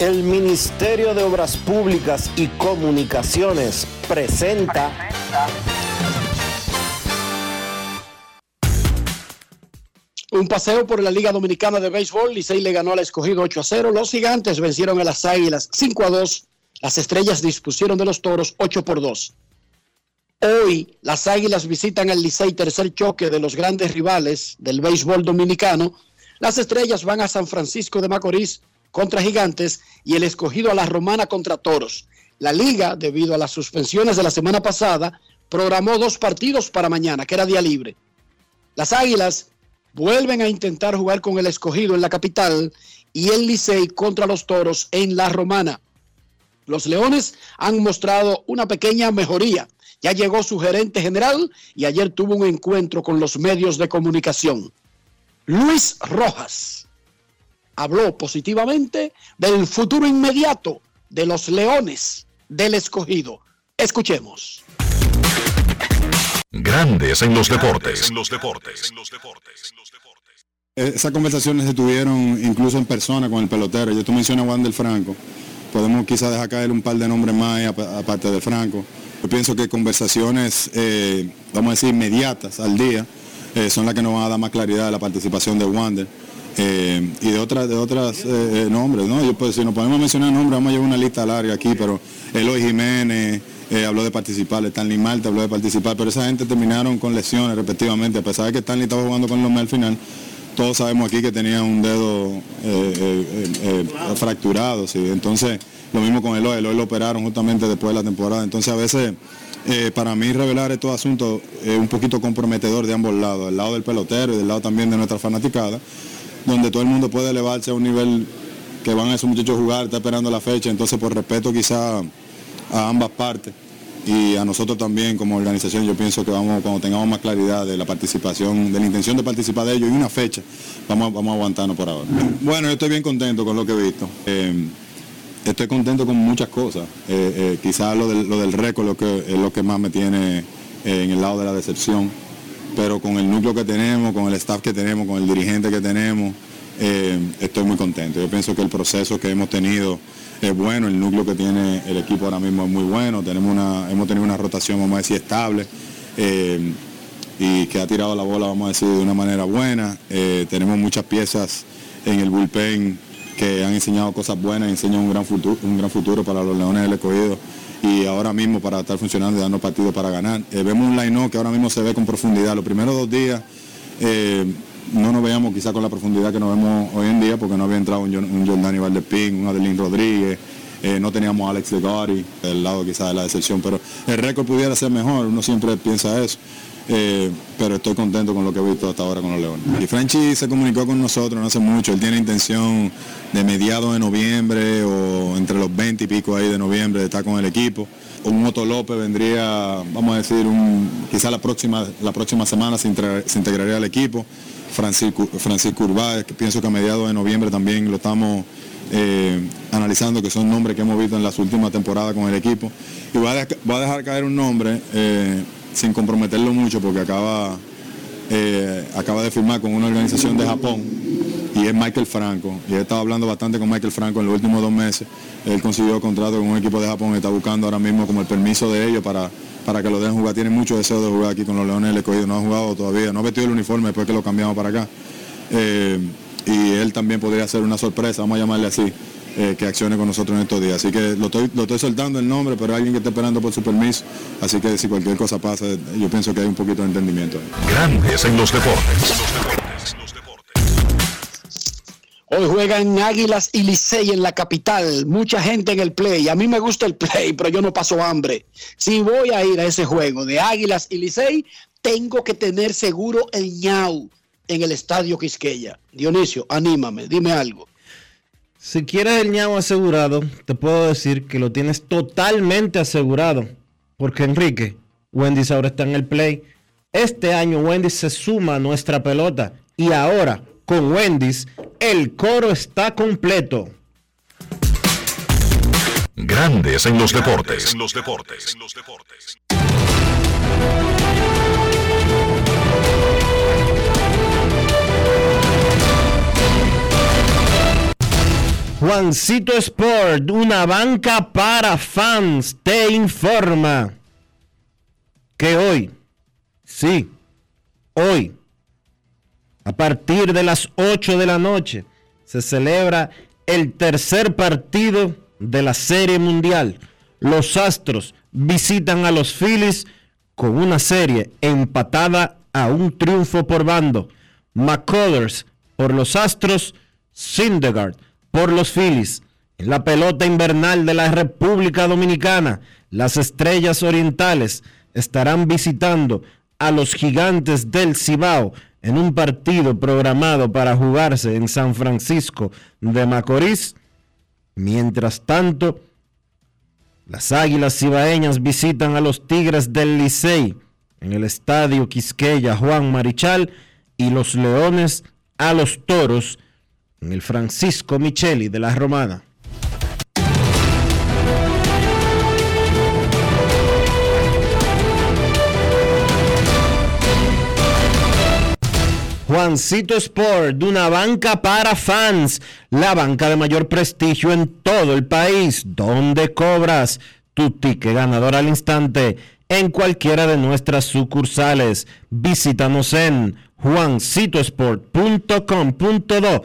El Ministerio de Obras Públicas y Comunicaciones presenta Un paseo por la Liga Dominicana de Béisbol. Licey le ganó al escogido 8 a 0. Los gigantes vencieron a las águilas 5 a 2. Las estrellas dispusieron de los toros 8 por 2. Hoy las águilas visitan al Licey, tercer choque de los grandes rivales del béisbol dominicano. Las estrellas van a San Francisco de Macorís contra gigantes y el escogido a la romana contra toros. La liga, debido a las suspensiones de la semana pasada, programó dos partidos para mañana, que era día libre. Las águilas vuelven a intentar jugar con el escogido en la capital y el Licey contra los toros en la romana. Los Leones han mostrado una pequeña mejoría. Ya llegó su gerente general y ayer tuvo un encuentro con los medios de comunicación. Luis Rojas habló positivamente del futuro inmediato de los Leones del escogido. Escuchemos. Grandes en los deportes. Eh, Esas conversaciones se tuvieron incluso en persona con el pelotero. Yo tú mencionas a Juan del Franco. Podemos quizás dejar caer un par de nombres más apa- aparte de Franco. Yo pienso que conversaciones, eh, vamos a decir, inmediatas al día, eh, son las que nos van a dar más claridad de la participación de Wander. Eh, y de otras de otras eh, eh, nombres, ¿no? Yo, pues, si nos podemos mencionar nombres, vamos a llevar una lista larga aquí, pero Eloy Jiménez eh, habló de participar, Stanley Marte habló de participar, pero esa gente terminaron con lesiones respectivamente, a pesar de que Stanley estaba jugando con los Mets al final, todos sabemos aquí que tenía un dedo fracturado, sí. Entonces, lo mismo con Eloy, Eloy lo operaron justamente después de la temporada. Entonces, a veces, eh, para mí revelar estos asuntos es un poquito comprometedor de ambos lados, del lado del pelotero y del lado también de nuestra fanaticada, donde todo el mundo puede elevarse a un nivel que van a esos muchachos a jugar, está esperando la fecha, entonces por respeto quizá a ambas partes y a nosotros también como organización yo pienso que vamos cuando tengamos más claridad de la participación, de la intención de participar de ellos y una fecha, vamos, vamos a aguantarnos por ahora. Bueno, yo estoy bien contento con lo que he visto. Eh, estoy contento con muchas cosas. Eh, eh, quizás lo del, lo del récord lo que, es lo que más me tiene en el lado de la decepción. Pero con el núcleo que tenemos, con el staff que tenemos, con el dirigente que tenemos, eh, estoy muy contento. Yo pienso que el proceso que hemos tenido es bueno, el núcleo que tiene el equipo ahora mismo es muy bueno, tenemos una, hemos tenido una rotación, vamos a decir, estable. eh, y que ha tirado la bola, vamos a decir, de una manera buena. Eh, tenemos muchas piezas en el bullpen que han enseñado cosas buenas, enseñan un gran futuro, un gran futuro para los Leones del Escogido y ahora mismo para estar funcionando y dando partidos para ganar. Eh, vemos un line que ahora mismo se ve con profundidad. Los primeros dos días eh, no nos veíamos quizá con la profundidad que nos vemos hoy en día porque no había entrado un, un Jordani Valdespín, un Adelín Rodríguez, eh, no teníamos a Alex Legari, el lado quizá de la decepción, pero el récord pudiera ser mejor, uno siempre piensa eso. Eh, pero estoy contento con lo que he visto hasta ahora con los Leones. Y Frenchy se comunicó con nosotros no hace mucho, él tiene intención de mediados de noviembre o entre los 20 y pico ahí de noviembre de estar con el equipo. Un Otto López vendría, vamos a decir, un, quizá la próxima, la próxima semana se, integraría al equipo. Francisco, Francisco Urbáez, que pienso que a mediados de noviembre también lo estamos eh, analizando, que son nombres que hemos visto en las últimas temporadas con el equipo. Y voy a, dejar caer un nombre. Eh, sin comprometerlo mucho porque acaba, eh, acaba de firmar con una organización de Japón y es Michael Franco. Y he estado hablando bastante con Michael Franco en los últimos dos meses. Él consiguió contrato con un equipo de Japón y está buscando ahora mismo como el permiso de ellos para, para que lo dejen jugar. Tiene mucho deseo de jugar aquí con los Leones del Escogido. No ha jugado todavía, no ha vestido el uniforme después que lo cambiamos para acá. Eh, y él también podría ser una sorpresa, vamos a llamarle así, eh, que accione con nosotros en estos días. Así que lo estoy, lo estoy soltando el nombre, pero hay alguien que está esperando por su permiso. Así que si cualquier cosa pasa, yo pienso que hay un poquito de entendimiento. Grandes en los deportes. Hoy juegan Águilas y Licey en la capital. Mucha gente en el play. A mí me gusta el play, pero yo no paso hambre. Si voy a ir a ese juego de Águilas y Licey, tengo que tener seguro el ñau en el estadio Quisqueya. Dionisio, anímame, dime algo. Si quieres el ñao asegurado, te puedo decir que lo tienes totalmente asegurado. Porque Enrique, Wendy's ahora está en el play. Este año Wendy's se suma a nuestra pelota. Y ahora, con Wendy's, el coro está completo. Grandes en los deportes. En los deportes. En los deportes. Juancito Sport, una banca para fans, te informa que hoy, sí, hoy, a partir de las 8 de la noche, se celebra el tercer partido de la Serie Mundial. Los Astros visitan a los Phillies con una serie empatada a un triunfo por bando. McCullers por los Astros, Syndergaard por los Phillies. En la pelota invernal de la República Dominicana, las Estrellas Orientales estarán visitando a los Gigantes del Cibao en un partido programado para jugarse en San Francisco de Macorís. Mientras tanto, las Águilas Cibaeñas visitan a los Tigres del Licey en el Estadio Quisqueya Juan Marichal y los Leones a los Toros el Francisco Micheli de la Romana. Juancito Sport, una banca para fans, la banca de mayor prestigio en todo el país, donde cobras tu ticket ganador al instante en cualquiera de nuestras sucursales. Visítanos en juancitosport.com.do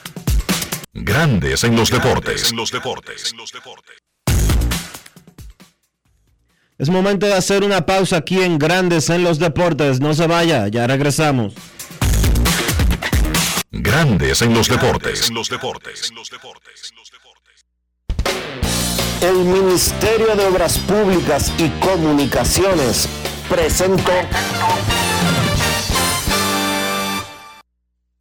Grandes en los deportes. En los deportes. Es momento de hacer una pausa aquí en Grandes en los deportes. No se vaya, ya regresamos. Grandes en los deportes. En los deportes. El Ministerio de Obras Públicas y Comunicaciones presentó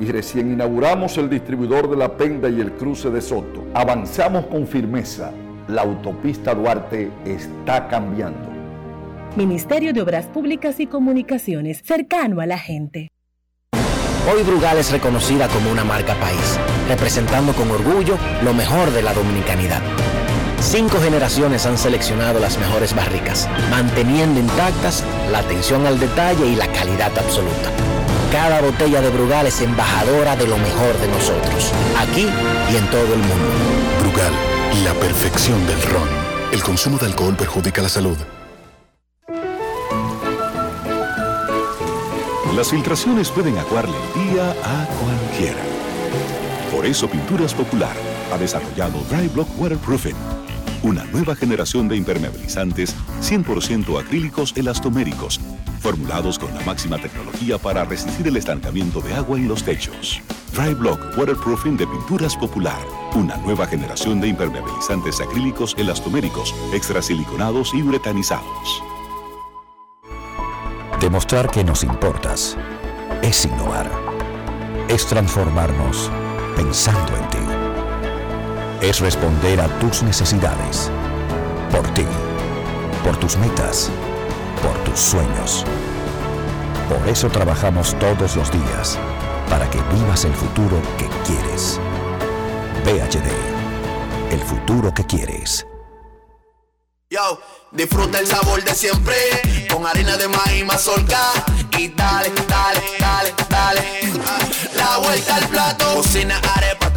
y recién inauguramos el distribuidor de La Penda y el cruce de Soto. Avanzamos con firmeza. La autopista Duarte está cambiando. Ministerio de Obras Públicas y Comunicaciones, cercano a la gente. Hoy Brugal es reconocida como una marca país, representando con orgullo lo mejor de la dominicanidad. Cinco generaciones han seleccionado las mejores barricas, manteniendo intactas la atención al detalle y la calidad absoluta. Cada botella de Brugal es embajadora de lo mejor de nosotros, aquí y en todo el mundo. Brugal, la perfección del ron. El consumo de alcohol perjudica la salud. Las filtraciones pueden acuarle el día a cualquiera. Por eso Pinturas Popular ha desarrollado Dry Block Waterproofing, una nueva generación de impermeabilizantes 100% acrílicos elastoméricos, formulados con la máxima tecnología para resistir el estancamiento de agua en los techos. Dry Block Waterproofing de Pinturas Popular, una nueva generación de impermeabilizantes acrílicos elastoméricos, extrasiliconados y uretanizados. Demostrar que nos importas es innovar. Es transformarnos pensando en ti. Es responder a tus necesidades. Por ti. Por tus metas. Por tus sueños. Por eso trabajamos todos los días. Para que vivas el futuro que quieres. PHD. El futuro que quieres. Yo, disfruta el sabor de siempre con harina de maíz mazorca y dale, dale, dale, dale. La vuelta al plato, cocina arepa,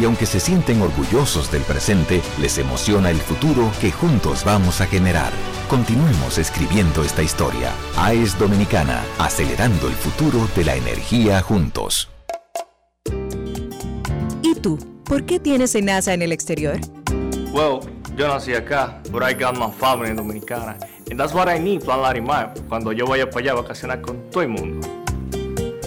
Y aunque se sienten orgullosos del presente, les emociona el futuro que juntos vamos a generar. Continuemos escribiendo esta historia. AES Dominicana, acelerando el futuro de la energía juntos. ¿Y tú? ¿Por qué tienes NASA en el exterior? Well, yo nací acá, but I got my family dominicana. And that's what I need, Plan Larimar, cuando yo vaya para allá a vacacionar con todo el mundo.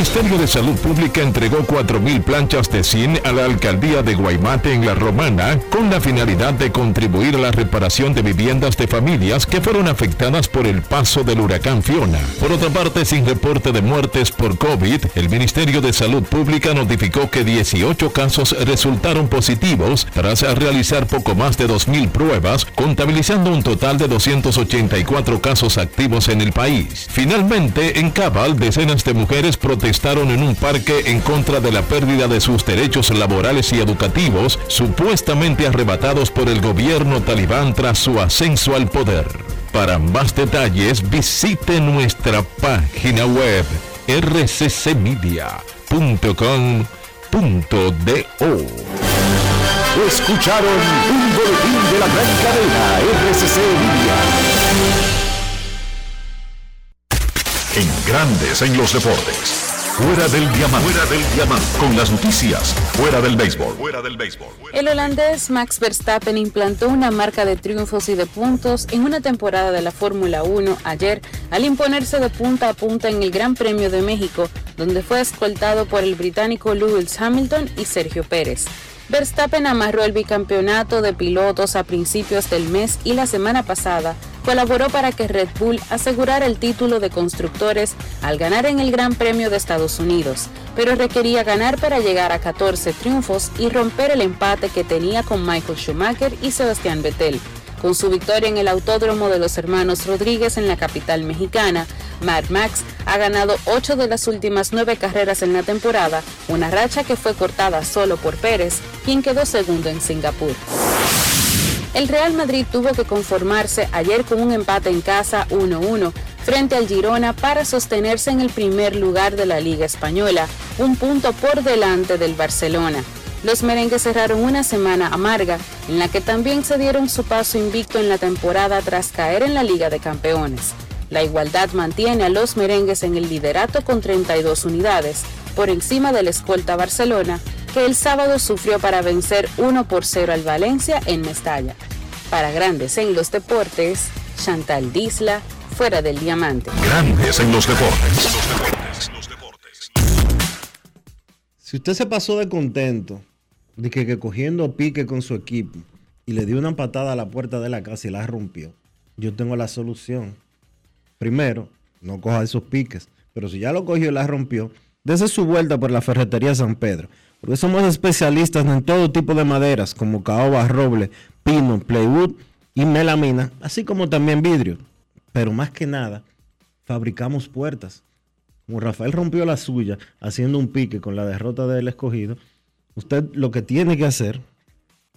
El Ministerio de Salud Pública entregó 4.000 planchas de zinc a la alcaldía de Guaymate en La Romana con la finalidad de contribuir a la reparación de viviendas de familias que fueron afectadas por el paso del huracán Fiona. Por otra parte, sin reporte de muertes por COVID, el Ministerio de Salud Pública notificó que 18 casos resultaron positivos tras realizar poco más de 2.000 pruebas, contabilizando un total de 284 casos activos en el país. Finalmente, en Cabal, decenas de mujeres protestaron en un parque en contra de la pérdida de sus derechos laborales y educativos, supuestamente arrebatados por el gobierno talibán tras su ascenso al poder. Para más detalles visite nuestra página web rccmedia.com.do. Escucharon un boletín de la gran cadena RCC Libia. En Grandes en los Deportes. Fuera del diamante. Fuera del. Con las noticias. Fuera del béisbol. Fuera del béisbol. El holandés Max Verstappen implantó una marca de triunfos y de puntos en una temporada de la Fórmula 1 ayer al imponerse de punta a punta en el Gran Premio de México, donde fue escoltado por el británico Lewis Hamilton y Sergio Pérez. Verstappen amarró el bicampeonato de pilotos a principios del mes y la semana pasada colaboró para que Red Bull asegurara el título de constructores al ganar en el Gran Premio de Estados Unidos, pero requería ganar para llegar a 14 triunfos y romper el empate que tenía con Michael Schumacher y Sebastián Vettel. Con su victoria en el Autódromo de los Hermanos Rodríguez en la capital mexicana, Mad Max ha ganado 8 de las últimas 9 carreras en la temporada, una racha que fue cortada solo por Pérez, quien quedó segundo en Singapur. El Real Madrid tuvo que conformarse ayer con un empate en casa 1-1 frente al Girona para sostenerse en el primer lugar de la Liga Española, un punto por delante del Barcelona. Los merengues cerraron una semana amarga en la que también se dieron su paso invicto en la temporada tras caer en la Liga de Campeones. La igualdad mantiene a los merengues en el liderato con 32 unidades, por encima del escolta Barcelona, que el sábado sufrió para vencer 1 por 0 al Valencia en Mestalla. Para Grandes en los Deportes, Chantal Disla, fuera del diamante. Grandes en los deportes. Si usted se pasó de contento de que, cogiendo pique con su equipo y le dio una patada a la puerta de la casa y la rompió, yo tengo la solución. Primero, no coja esos piques, pero si ya lo cogió y la rompió, dese su vuelta por la ferretería San Pedro, porque somos especialistas en todo tipo de maderas, como caoba, roble, pino, playwood y melamina, así como también vidrio. Pero más que nada, fabricamos puertas. Como Rafael rompió la suya haciendo un pique con la derrota del escogido, usted lo que tiene que hacer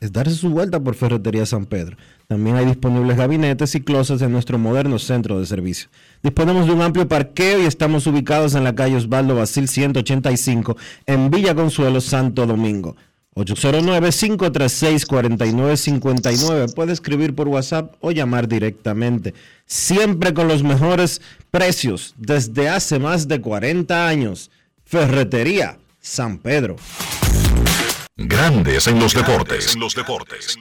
es darse su vuelta por Ferretería San Pedro. También hay disponibles gabinetes y closets en nuestro moderno centro de servicio. Disponemos de un amplio parqueo y estamos ubicados en la calle Osvaldo Basil 185 en Villa Consuelo, Santo Domingo. 809-536-4959. Puede escribir por WhatsApp o llamar directamente. Siempre con los mejores precios desde hace más de 40 años. Ferretería San Pedro. Grandes en los deportes. En los deportes.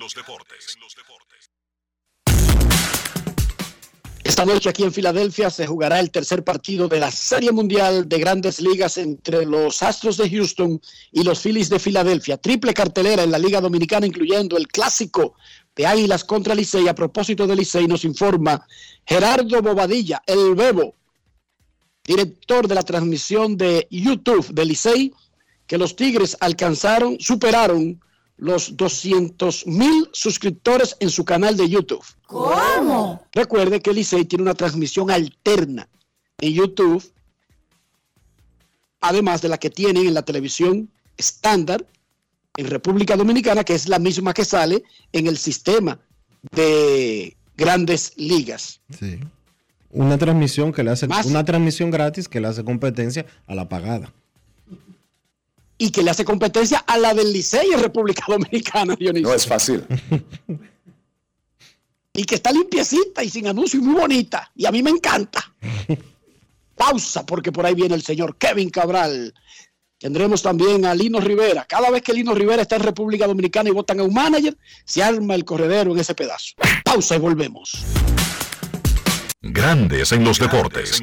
Esta noche aquí en Filadelfia se jugará el tercer partido de la Serie Mundial de Grandes Ligas entre los Astros de Houston y los Phillies de Filadelfia. Triple cartelera en la Liga Dominicana, incluyendo el clásico de Águilas contra Licey. A propósito de Licey, nos informa Gerardo Bobadilla, el Bebo, director de la transmisión de YouTube de Licey, que los Tigres alcanzaron, superaron los 200 mil suscriptores en su canal de YouTube. ¿Cómo? Recuerde que Licey tiene una transmisión alterna en YouTube, además de la que tienen en la televisión estándar en República Dominicana, que es la misma que sale en el sistema de grandes ligas. Sí. Una transmisión que le hace, una transmisión gratis que le hace competencia a la pagada y que le hace competencia a la del Licey en República Dominicana, Dionisio. No es fácil. y que está limpiecita y sin anuncio y muy bonita. Y a mí me encanta. Pausa, porque por ahí viene el señor Kevin Cabral. Tendremos también a Lino Rivera. Cada vez que Lino Rivera está en República Dominicana y votan a un manager, se arma el corredero en ese pedazo. Pausa y volvemos. Grandes en los deportes.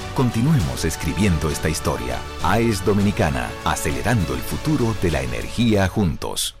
Continuemos escribiendo esta historia. AES Dominicana, acelerando el futuro de la energía juntos.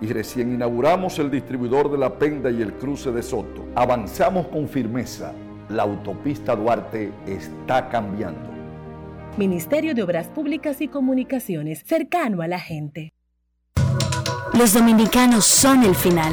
y recién inauguramos el distribuidor de la Penda y el cruce de Soto. Avanzamos con firmeza. La autopista Duarte está cambiando. Ministerio de Obras Públicas y Comunicaciones, cercano a la gente. Los dominicanos son el final.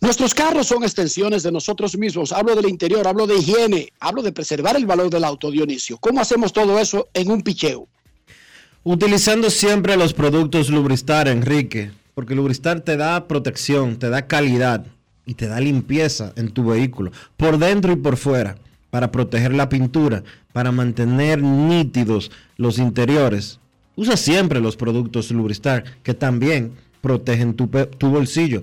Nuestros carros son extensiones de nosotros mismos. Hablo del interior, hablo de higiene, hablo de preservar el valor del auto, Dionisio. ¿Cómo hacemos todo eso en un picheo? Utilizando siempre los productos Lubristar, Enrique, porque Lubristar te da protección, te da calidad y te da limpieza en tu vehículo, por dentro y por fuera, para proteger la pintura, para mantener nítidos los interiores. Usa siempre los productos Lubristar, que también protegen tu, tu bolsillo.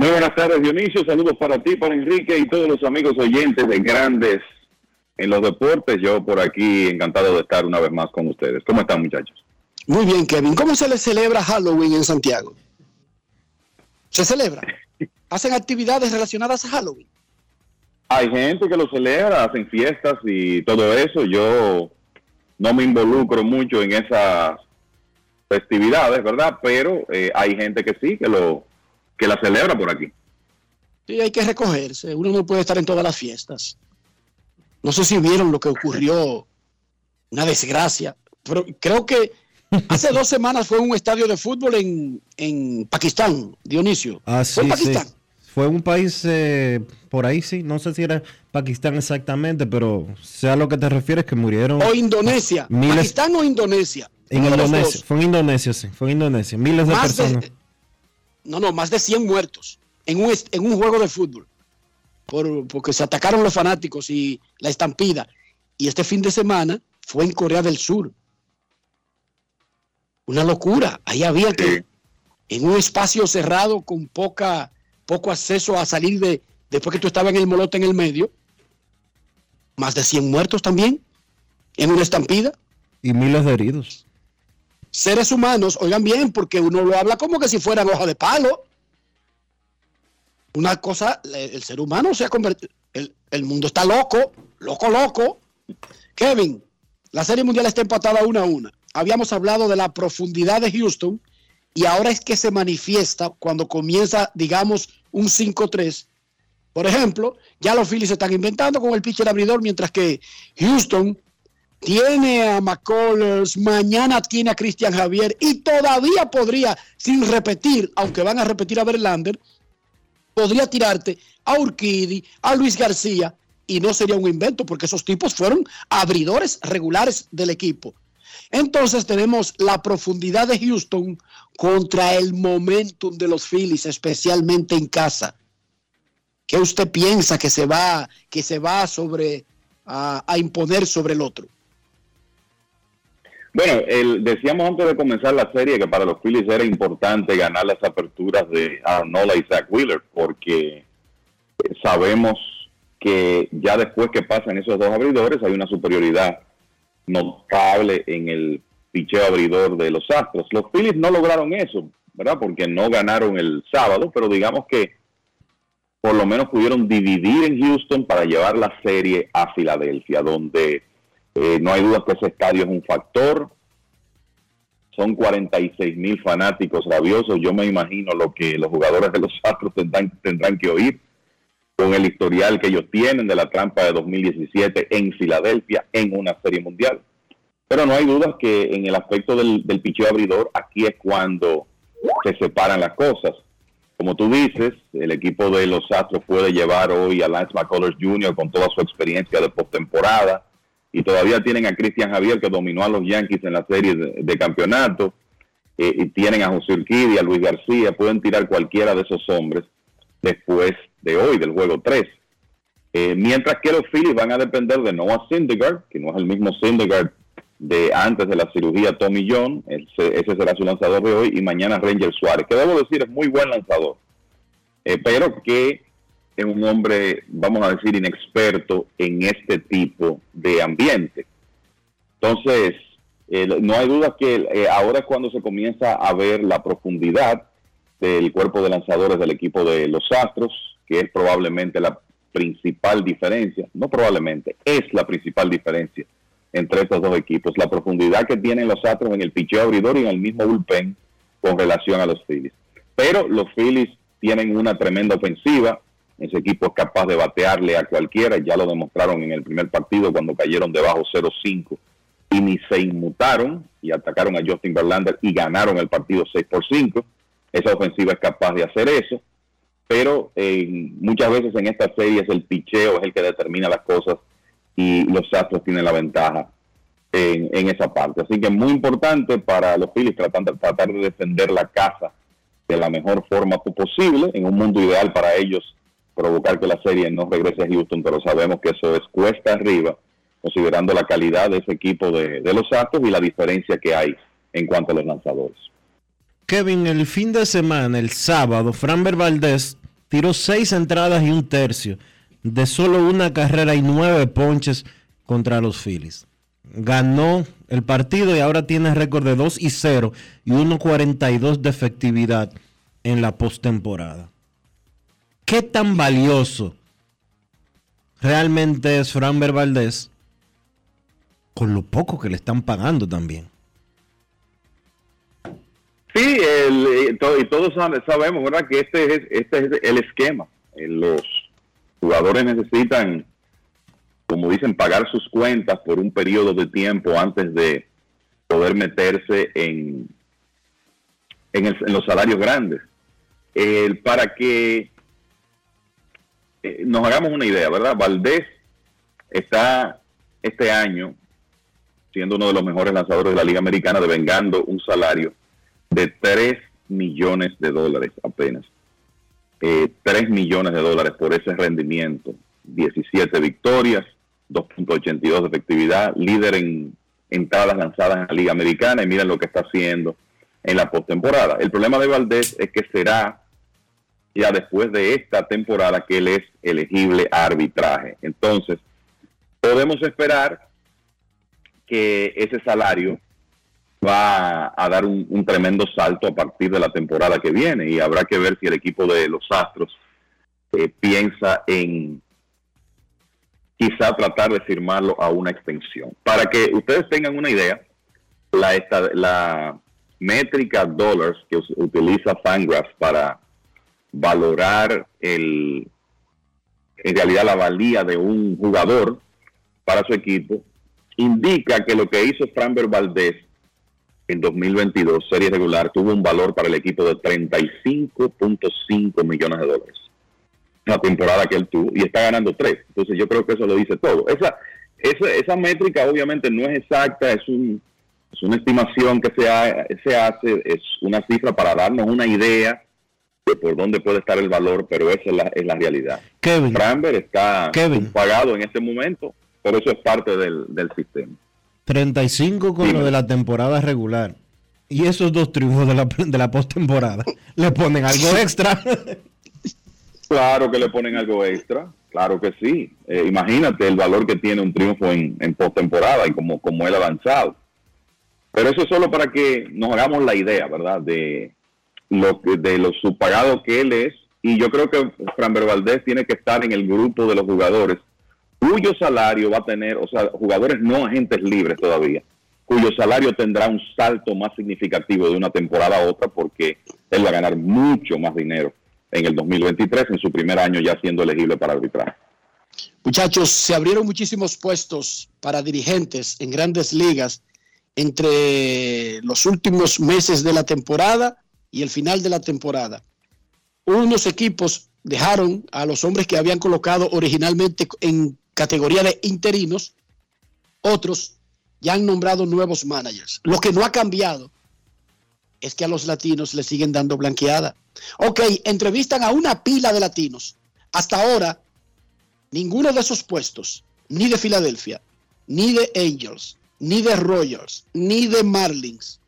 Muy buenas tardes, Dionisio. Saludos para ti, para Enrique y todos los amigos oyentes de Grandes en los Deportes. Yo por aquí encantado de estar una vez más con ustedes. ¿Cómo están, muchachos? Muy bien, Kevin. ¿Cómo se le celebra Halloween en Santiago? ¿Se celebra? ¿Hacen actividades relacionadas a Halloween? Hay gente que lo celebra, hacen fiestas y todo eso. Yo no me involucro mucho en esas festividades, ¿verdad? Pero eh, hay gente que sí, que lo que la celebra por aquí. Sí, hay que recogerse. Uno no puede estar en todas las fiestas. No sé si vieron lo que ocurrió, una desgracia, pero creo que Hace dos semanas fue un estadio de fútbol en, en Pakistán, Dionisio. Ah, ¿Fue en sí, Pakistán? sí. Fue un país eh, por ahí, sí. No sé si era Pakistán exactamente, pero sea lo que te refieres, que murieron. O Indonesia. Miles- Pakistán o Indonesia. En Indonesia. Fue en Indonesia, sí. Fue en Indonesia. Miles de Más de- personas. No, no, más de 100 muertos en un, est- en un juego de fútbol. Por- porque se atacaron los fanáticos y la estampida. Y este fin de semana fue en Corea del Sur. Una locura. Ahí había que, en un espacio cerrado con poca, poco acceso a salir de, después que tú estabas en el molote en el medio, más de 100 muertos también en una estampida. Y miles de heridos. Seres humanos, oigan bien, porque uno lo habla como que si fueran hoja de palo. Una cosa, el ser humano se ha convertido, el, el mundo está loco, loco, loco. Kevin, la Serie Mundial está empatada una a una. Habíamos hablado de la profundidad de Houston y ahora es que se manifiesta cuando comienza, digamos, un 5-3. Por ejemplo, ya los Phillies se están inventando con el pitcher abridor, mientras que Houston tiene a McCullers, mañana tiene a Cristian Javier y todavía podría, sin repetir, aunque van a repetir a Verlander, podría tirarte a Urquidi, a Luis García y no sería un invento porque esos tipos fueron abridores regulares del equipo. Entonces tenemos la profundidad de Houston contra el momentum de los Phillies, especialmente en casa. ¿Qué usted piensa que se va, que se va sobre, a, a imponer sobre el otro? Bueno, el, decíamos antes de comenzar la serie que para los Phillies era importante ganar las aperturas de Arnola y Zach Wheeler, porque eh, sabemos que ya después que pasan esos dos abridores hay una superioridad notable en el picheo abridor de los Astros. Los Phillies no lograron eso, ¿verdad? Porque no ganaron el sábado, pero digamos que por lo menos pudieron dividir en Houston para llevar la serie a Filadelfia, donde eh, no hay duda que ese estadio es un factor. Son 46 mil fanáticos rabiosos. Yo me imagino lo que los jugadores de los Astros tendrán, tendrán que oír con el historial que ellos tienen de la trampa de 2017 en Filadelfia en una serie mundial. Pero no hay duda que en el aspecto del, del picheo abridor, aquí es cuando se separan las cosas. Como tú dices, el equipo de los Astros puede llevar hoy a Lance McCullers Jr. con toda su experiencia de postemporada y todavía tienen a Cristian Javier que dominó a los Yankees en la serie de, de campeonato eh, y tienen a José Urquidi, a Luis García, pueden tirar cualquiera de esos hombres después de hoy, del juego 3. Eh, mientras que los Phillies van a depender de Noah Syndergaard, que no es el mismo Syndergaard de antes de la cirugía Tommy John, ese, ese será su lanzador de hoy, y mañana Ranger Suárez, que debo decir es muy buen lanzador, eh, pero que es un hombre, vamos a decir, inexperto en este tipo de ambiente. Entonces, eh, no hay duda que eh, ahora es cuando se comienza a ver la profundidad del cuerpo de lanzadores del equipo de los Astros, que es probablemente la principal diferencia, no probablemente, es la principal diferencia entre estos dos equipos, la profundidad que tienen los Astros en el picheo abridor y en el mismo bullpen con relación a los Phillies. Pero los Phillies tienen una tremenda ofensiva, ese equipo es capaz de batearle a cualquiera, ya lo demostraron en el primer partido cuando cayeron debajo 0-5 y ni se inmutaron y atacaron a Justin Verlander y ganaron el partido 6 por 5. Esa ofensiva es capaz de hacer eso, pero muchas veces en estas series el picheo es el que determina las cosas y los Astros tienen la ventaja en, en esa parte. Así que es muy importante para los Phillies tratar de defender la casa de la mejor forma posible, en un mundo ideal para ellos provocar que la serie no regrese a Houston, pero sabemos que eso es cuesta arriba, considerando la calidad de ese equipo de, de los Astros y la diferencia que hay en cuanto a los lanzadores. Kevin, el fin de semana, el sábado, Framber Valdez tiró seis entradas y un tercio de solo una carrera y nueve ponches contra los Phillies. Ganó el partido y ahora tiene récord de 2 y 0 y 1.42 de efectividad en la postemporada. ¿Qué tan valioso realmente es Framber Valdez con lo poco que le están pagando también? Sí, eh, y todos sabe- sabemos, ¿verdad? Que este es, este es el esquema. Eh, Los jugadores necesitan, como dicen, pagar sus cuentas por un periodo de tiempo antes de poder meterse en, los salarios grandes. Para que eh, nos hagamos una idea, ¿verdad? Valdés está este año siendo uno de los mejores lanzadores de la Liga Americana, devengando un salario de 3 millones de dólares apenas. Eh, 3 millones de dólares por ese rendimiento. 17 victorias, 2.82 de efectividad, líder en entradas lanzadas en la Liga Americana y miren lo que está haciendo en la postemporada. El problema de Valdés es que será ya después de esta temporada que él es elegible a arbitraje. Entonces, podemos esperar que ese salario va a dar un, tremendo salto a partir de la temporada que viene y habrá que ver si el equipo de los Astros eh, piensa en quizá tratar de firmarlo a una extensión. Para que ustedes tengan una idea, la, esta- la métrica dollars que utiliza Fangraphs para valorar el, en realidad la valía de un jugador para su equipo, indica que lo que hizo Framber Valdés en 2022, serie regular, tuvo un valor para el equipo de 35.5 millones de dólares. La temporada que él tuvo y está ganando tres. Entonces yo creo que eso lo dice todo. Esa, esa, esa métrica obviamente no es exacta, es, un, es una estimación que se, se hace, es una cifra para darnos una idea de por dónde puede estar el valor, pero esa es la, es la realidad. Kevin. Framber está Kevin. pagado en este momento, pero eso es parte del, del sistema. 35 con lo de la temporada regular. Y esos dos triunfos de la, de la postemporada le ponen algo extra. Claro que le ponen algo extra, claro que sí. Eh, imagínate el valor que tiene un triunfo en, en postemporada y como, como él ha avanzado. Pero eso es solo para que nos hagamos la idea, ¿verdad? De lo que- de lo subpagado que él es. Y yo creo que Framber Valdés tiene que estar en el grupo de los jugadores cuyo salario va a tener, o sea, jugadores no agentes libres todavía, cuyo salario tendrá un salto más significativo de una temporada a otra porque él va a ganar mucho más dinero en el 2023, en su primer año ya siendo elegible para arbitrar. Muchachos, se abrieron muchísimos puestos para dirigentes en grandes ligas entre los últimos meses de la temporada y el final de la temporada. Unos equipos dejaron a los hombres que habían colocado originalmente en categoría de interinos, otros ya han nombrado nuevos managers. Lo que no ha cambiado es que a los latinos le siguen dando blanqueada. Ok, entrevistan a una pila de latinos. Hasta ahora, ninguno de esos puestos, ni de Filadelfia, ni de Angels, ni de Royals, ni de Marlins,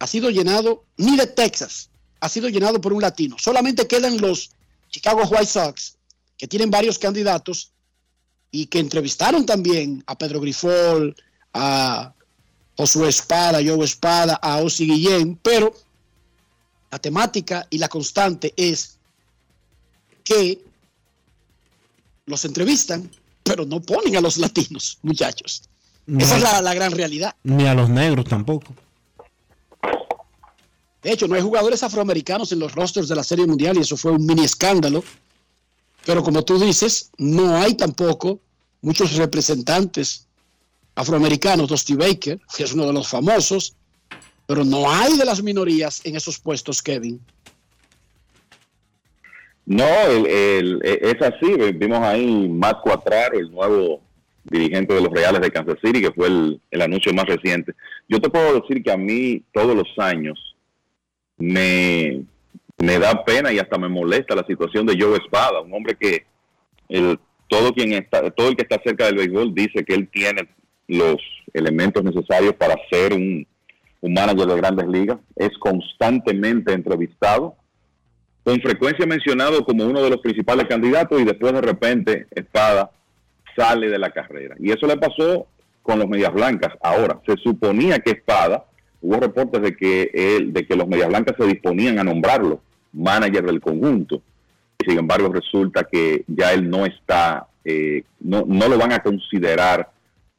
ha sido llenado, ni de Texas, ha sido llenado por un latino. Solamente quedan los Chicago White Sox, que tienen varios candidatos y que entrevistaron también a Pedro Grifol, a Josué Espada, a Joe Espada, a Ozzy Guillén, pero la temática y la constante es que los entrevistan, pero no ponen a los latinos, muchachos. Esa es la, la gran realidad. Ni a los negros tampoco. De hecho, no hay jugadores afroamericanos en los rosters de la Serie Mundial y eso fue un mini escándalo. Pero como tú dices, no hay tampoco muchos representantes afroamericanos. Dusty Baker, que es uno de los famosos, pero no hay de las minorías en esos puestos, Kevin. No, el- el- es así. Vimos ahí Matt Cuatraro, el nuevo dirigente de los Reales de Kansas City, que fue el, el anuncio más reciente. Yo te puedo decir que a mí todos los años me, me da pena y hasta me molesta la situación de Joe Espada, un hombre que el, todo quien está, todo el que está cerca del béisbol dice que él tiene los elementos necesarios para ser un, un manager de grandes ligas. Es constantemente entrevistado con frecuencia mencionado como uno de los principales candidatos y después de repente Espada sale de la carrera. Y eso le pasó con los Medias Blancas. Ahora, se suponía que Espada, hubo reportes de que él, de que los Medias Blancas se disponían a nombrarlo manager del conjunto. Sin embargo, resulta que ya él no está, eh, no, no lo van a considerar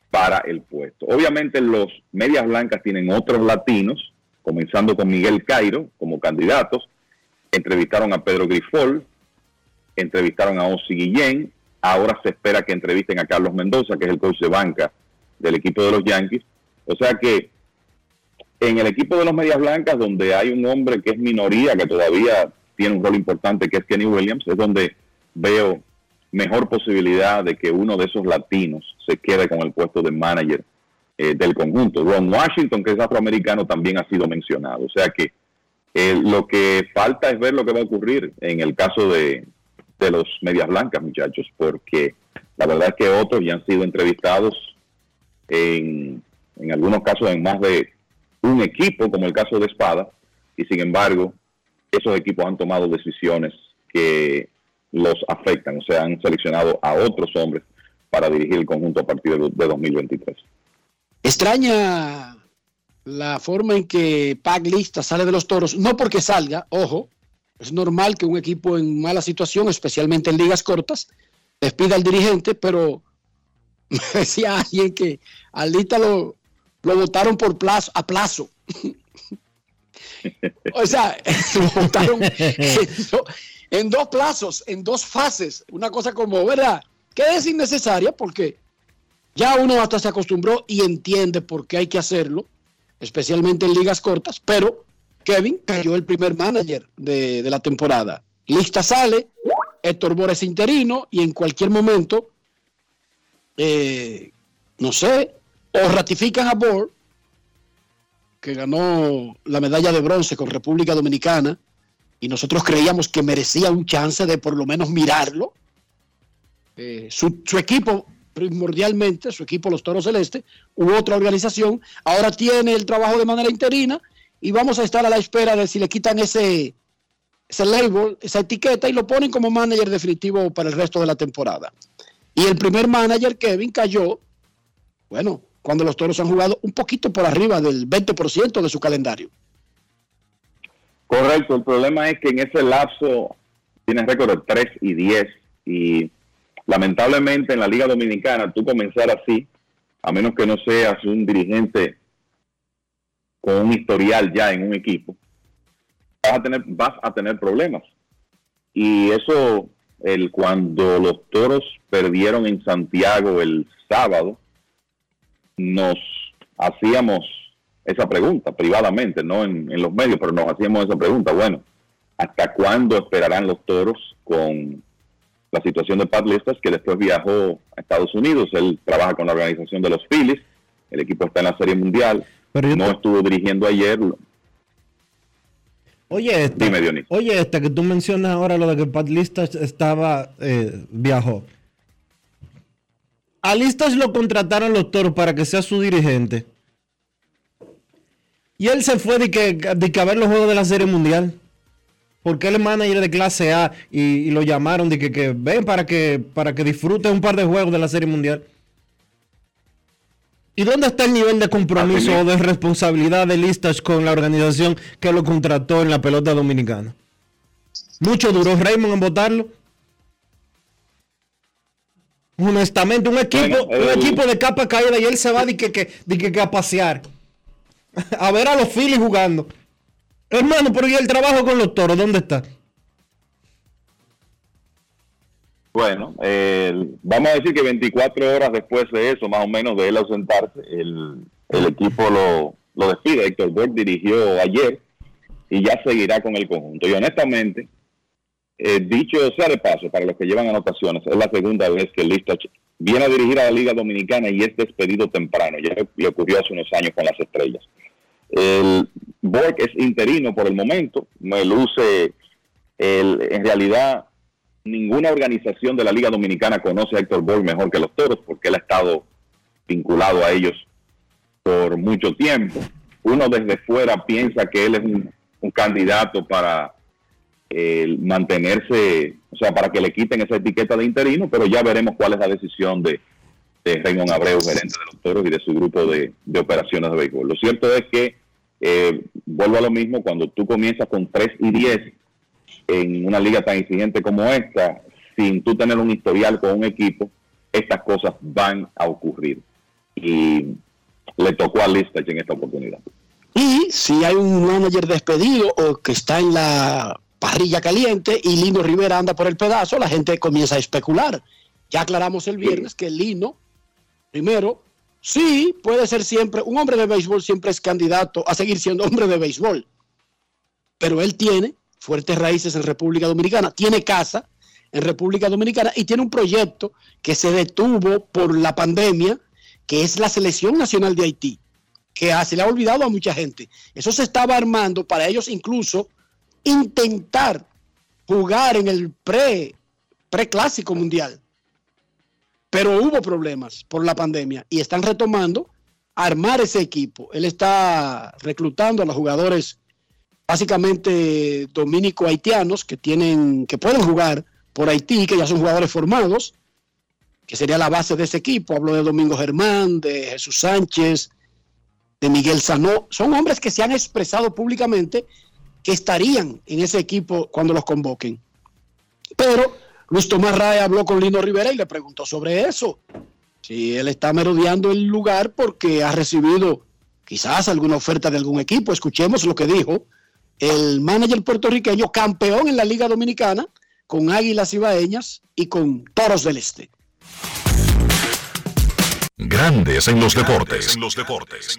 para el puesto. Obviamente los Medias Blancas tienen otros latinos, comenzando con Miguel Cairo como candidatos, entrevistaron a Pedro Grifol, entrevistaron a Ozzy Guillén, ahora se espera que entrevisten a Carlos Mendoza, que es el coach de banca del equipo de los Yankees, O sea que en el equipo de los Medias Blancas, donde hay un hombre que es minoría, que todavía tiene un rol importante, que es Kenny Williams, es donde veo mejor posibilidad de que uno de esos latinos se quede con el puesto de manager eh, del conjunto. Ron Washington, que es afroamericano, también ha sido mencionado. O sea que eh, lo que falta es ver lo que va a ocurrir en el caso de, de los Medias Blancas, muchachos, porque la verdad es que otros ya han sido entrevistados en, en algunos casos en más de un equipo, como el caso de Espada, y sin embargo, esos equipos han tomado decisiones que los afectan, o sea, han seleccionado a otros hombres para dirigir el conjunto a partir de, de 2023. Extraña la forma en que Pac Lista sale de los toros, no porque salga, ojo, es normal que un equipo en mala situación, especialmente en ligas cortas, despida al dirigente, pero me decía alguien que a Lista lo, lo votaron por plazo, a plazo. o sea, lo votaron en, do- en dos plazos, en dos fases. Una cosa como, ¿verdad? Que es innecesaria porque ya uno hasta se acostumbró y entiende por qué hay que hacerlo, especialmente en ligas cortas, pero Kevin cayó el primer manager de, de la temporada. Lista sale, Héctor Bores interino y en cualquier momento, eh, no sé, o ratifican a Bor, que ganó la medalla de bronce con República Dominicana, y nosotros creíamos que merecía un chance de por lo menos mirarlo. Eh, su, su equipo, primordialmente, su equipo Los Toros Celeste, u otra organización, ahora tiene el trabajo de manera interina y vamos a estar a la espera de si le quitan ese, ese label, esa etiqueta y lo ponen como manager definitivo para el resto de la temporada. Y el primer manager, Kevin, cayó, bueno, cuando los toros han jugado un poquito por arriba del 20% de su calendario. Correcto, el problema es que en ese lapso tienes récord de 3 y 10 y lamentablemente en la Liga Dominicana tú comenzar así, a menos que no seas un dirigente con un historial ya en un equipo, vas a tener, vas a tener problemas. Y eso, el, cuando los toros perdieron en Santiago el sábado, nos hacíamos esa pregunta privadamente, no en, en los medios, pero nos hacíamos esa pregunta. Bueno, ¿hasta cuándo esperarán los toros con la situación de Pat Listas, que después viajó a Estados Unidos? Él trabaja con la organización de los Phillies, el equipo está en la Serie Mundial, no estuvo dirigiendo ayer. Oye, esta, Dime, oye, esta que tú mencionas ahora, lo de que Pat Listas estaba, eh, viajó. A Listas lo contrataron los toros para que sea su dirigente. Y él se fue de que, de a ver los juegos de la Serie Mundial. Porque él es manager de clase A y, y lo llamaron de que, que ven para que, para que disfrute un par de juegos de la Serie Mundial. ¿Y dónde está el nivel de compromiso o de responsabilidad de Listas con la organización que lo contrató en la pelota dominicana? Mucho duró Raymond en votarlo. Honestamente, un equipo, un el- equipo de capa caída y él se va de que, que, de que, que a pasear. A ver a los Phillies jugando. Hermano, pero ¿y el trabajo con los toros? ¿Dónde está? Bueno, eh, vamos a decir que 24 horas después de eso, más o menos, de él ausentarse, el, el equipo lo, lo despide. Héctor Borg dirigió ayer y ya seguirá con el conjunto. Y honestamente, eh, dicho sea de paso, para los que llevan anotaciones, es la segunda vez que Listach viene a dirigir a la Liga Dominicana y es despedido temprano. Ya le ocurrió hace unos años con las estrellas. El Borg es interino por el momento, me luce, el, en realidad ninguna organización de la Liga Dominicana conoce a Héctor Borg mejor que los Toros porque él ha estado vinculado a ellos por mucho tiempo. Uno desde fuera piensa que él es un, un candidato para eh, mantenerse, o sea, para que le quiten esa etiqueta de interino, pero ya veremos cuál es la decisión de, de Raymond Abreu, gerente de los Toros y de su grupo de, de operaciones de béisbol. Lo cierto es que, eh, vuelvo a lo mismo, cuando tú comienzas con 3 y 10 en una liga tan exigente como esta, sin tú tener un historial con un equipo, estas cosas van a ocurrir. Y le tocó a Listach en esta oportunidad. Y si hay un manager despedido o que está en la parrilla caliente y Lino Rivera anda por el pedazo, la gente comienza a especular. Ya aclaramos el viernes que Lino, primero, Sí, puede ser siempre, un hombre de béisbol siempre es candidato a seguir siendo hombre de béisbol, pero él tiene fuertes raíces en República Dominicana, tiene casa en República Dominicana y tiene un proyecto que se detuvo por la pandemia, que es la Selección Nacional de Haití, que se le ha olvidado a mucha gente. Eso se estaba armando para ellos incluso intentar jugar en el pre preclásico mundial. Pero hubo problemas por la pandemia y están retomando armar ese equipo. Él está reclutando a los jugadores básicamente dominico-haitianos que tienen, que pueden jugar por Haití, que ya son jugadores formados, que sería la base de ese equipo. Hablo de Domingo Germán, de Jesús Sánchez, de Miguel Sanó. Son hombres que se han expresado públicamente que estarían en ese equipo cuando los convoquen. Pero Luis Tomás Ray habló con Lino Rivera y le preguntó sobre eso. Si él está merodeando el lugar porque ha recibido quizás alguna oferta de algún equipo. Escuchemos lo que dijo el manager puertorriqueño, campeón en la Liga Dominicana, con Águilas Ibaeñas y con Toros del Este. Grandes en los deportes. En los deportes.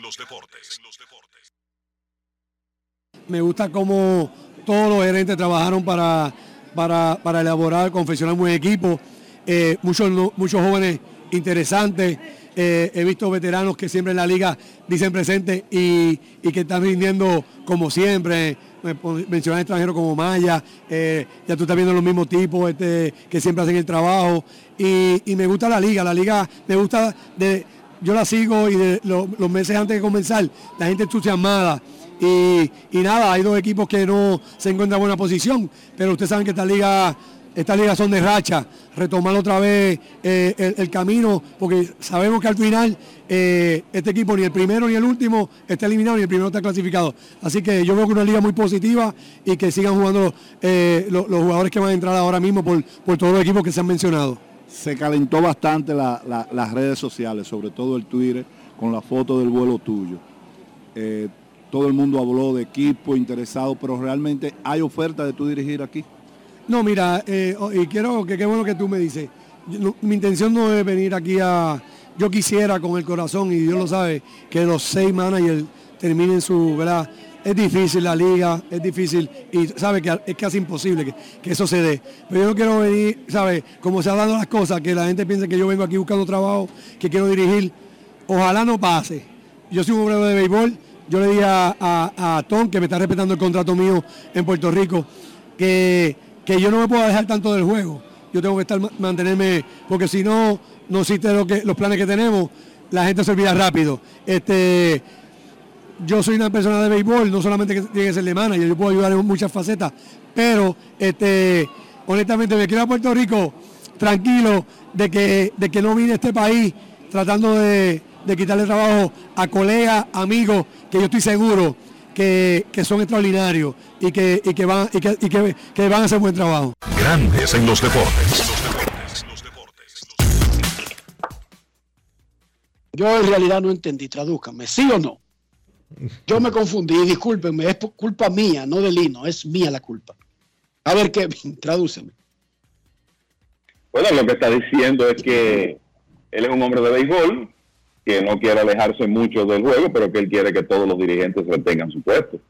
Me gusta cómo todos los gerentes trabajaron para para, para elaborar, confeccionar un buen equipo. Eh, muchos, muchos jóvenes interesantes. Eh, he visto veteranos que siempre en la liga dicen presente y, que están rindiendo como siempre. Mencionar extranjeros como Maya, eh, ya tú estás viendo los mismos tipos este, que siempre hacen el trabajo. Y, me gusta la liga, la liga me gusta, de, yo la sigo y los meses antes de comenzar, la gente entusiasmada. Y, nada, hay dos equipos que no se encuentran en buena posición, pero ustedes saben que esta liga, estas ligas son de racha, retomar otra vez eh, el, camino, porque sabemos que al final eh, este equipo ni el primero ni el último está eliminado ni el primero está clasificado. Así que yo veo que una liga muy positiva y que sigan jugando eh, los, jugadores que van a entrar ahora mismo por, todos los equipos que se han mencionado. Se calentó bastante las redes sociales, sobre todo el Twitter, con la foto del vuelo tuyo todo el mundo habló de equipo interesado, pero realmente hay oferta de tú dirigir aquí. No, mira, eh, oh, y quiero que qué bueno que tú me dices. mi intención no es venir aquí a. Yo quisiera con el corazón, y Dios lo sabe, que los seis managers terminen su. ¿verdad? Es difícil la liga, es difícil y sabe que es casi imposible que, que, eso se dé. Pero yo no quiero venir, ¿sabe? Como se han dado las cosas, que la gente piense que yo vengo aquí buscando trabajo, que quiero dirigir. Ojalá no pase. Yo soy un obrero de béisbol, yo le dije a, Tom, que me está respetando el contrato mío en Puerto Rico, que, yo no me puedo dejar tanto del juego. Yo tengo que estar mantenerme, porque si no, no existe lo que, los planes que tenemos, la gente se olvida rápido. Este, yo soy una persona de béisbol, no solamente que tiene que ser de manager, yo puedo ayudar en muchas facetas, pero este, honestamente me quiero a Puerto Rico tranquilo de que, de que no vine a este país tratando de, de quitarle trabajo a colegas, amigos, que yo estoy seguro que, son extraordinarios y, que, que van, y, que, van a hacer buen trabajo. Grandes en los deportes. Yo en realidad no entendí, tradúcame, ¿sí o no? Yo me confundí, discúlpenme, es culpa mía, no de Lino, es mía la culpa. A ver, Kevin, tradúceme. Bueno, lo que está diciendo es que él es un hombre de béisbol, que no quiere alejarse mucho del juego, pero que él quiere que todos los dirigentes retengan su puesto.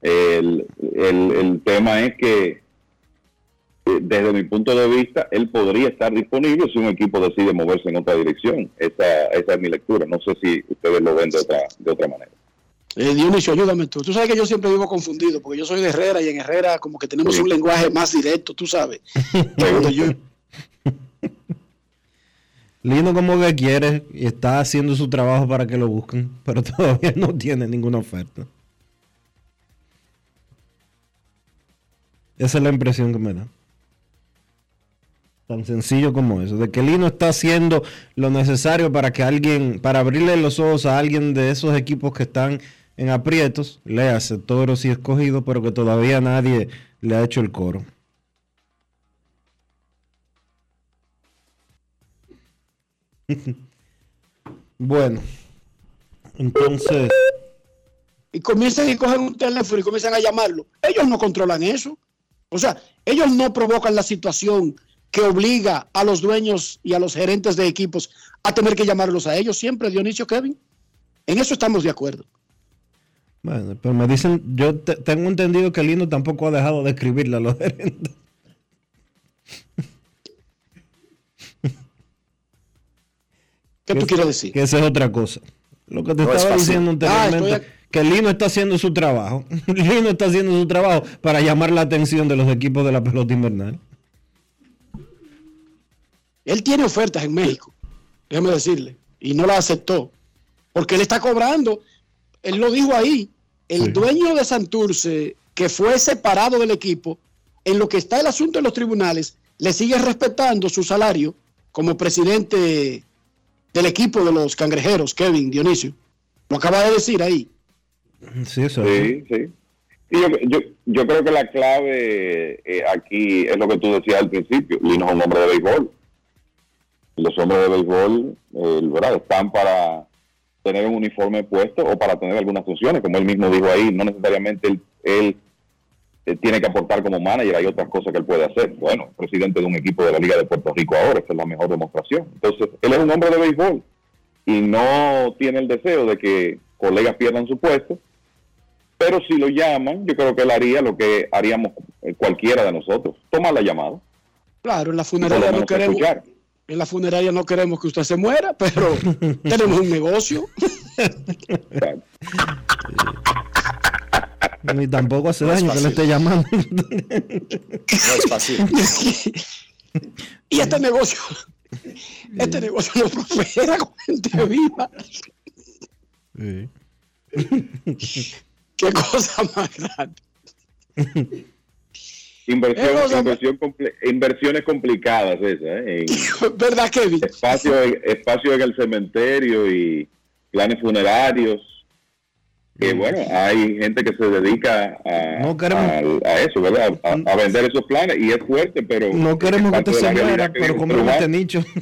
El, el, tema es que, eh, desde mi punto de vista, él podría estar disponible si un equipo decide moverse en otra dirección. Esa, esa es mi lectura. No sé si ustedes lo ven de otra, de otra manera. Eh, Dionisio, ayúdame tú. Tú sabes que yo siempre vivo confundido, porque yo soy de Herrera y en Herrera como que tenemos un lenguaje más directo, tú sabes. yo, Lino como que quiere y está haciendo su trabajo para que lo busquen, pero todavía no tiene ninguna oferta. Esa es la impresión que me da. Tan sencillo como eso, de que Lino está haciendo lo necesario para que alguien, para abrirle los ojos a alguien de esos equipos que están en aprietos, le hace todo y escogido, pero que todavía nadie le ha hecho el coro. Bueno, entonces. Y comienzan y cogen un teléfono y comienzan a llamarlo. Ellos no controlan eso. O sea, ellos no provocan la situación que obliga a los dueños y a los gerentes de equipos a tener que llamarlos a ellos siempre, Dionisio Kevin. En eso estamos de acuerdo. Bueno, pero me dicen, yo te- tengo entendido que Lino tampoco ha dejado de escribirle a los gerentes. ¿Qué tú Que- quieres decir? Que esa es otra cosa. Lo que te No estaba diciendo Ah, anteriormente, que Lino está haciendo su trabajo. Lino está haciendo su trabajo para llamar la atención de los equipos de la pelota invernal. Él tiene ofertas en México, déjeme decirle, y no las aceptó, porque él está cobrando, él lo dijo ahí, el dueño de Santurce, que fue separado del equipo, en lo que está el asunto en los tribunales, le sigue respetando su salario como presidente del equipo de los cangrejeros, Kevin Dionisio. Lo acaba de decir ahí. Sí, eso Sí, sí. Y yo, yo, yo creo que la clave eh, aquí es lo que tú decías al principio. Lino es un hombre de béisbol. Los hombres de béisbol eh, ¿verdad? están para tener un uniforme puesto o para tener algunas funciones, como él mismo dijo ahí. No necesariamente él, él, tiene que aportar como manager, hay otras cosas que él puede hacer. Bueno, presidente de un equipo de la Liga de Puerto Rico ahora, esa es la mejor demostración. Entonces, él es un hombre de béisbol y no tiene el deseo de que colegas pierdan su puesto, pero si lo llaman, yo creo que él haría lo que haríamos eh, cualquiera de nosotros, tomar la llamada. Claro, en la funeraria no queremos, escuchar. En la funeraria no queremos que usted se muera, pero tenemos un negocio. Ni tampoco hace No daño que le esté llamando. No es fácil. y este negocio, este negocio no prospera con gente viva. Qué cosa más grande. Inversión, Eh, inversión inversiones complicadas esas, ¿eh? ¿Verdad, Kevin? espacio, espacio en el cementerio y planes funerarios. Que bueno, hay gente que se dedica a, No queremos- a, a eso, ¿verdad? A, a vender esos planes y es fuerte, pero No queremos que usted se muera, pero cómprame este nicho.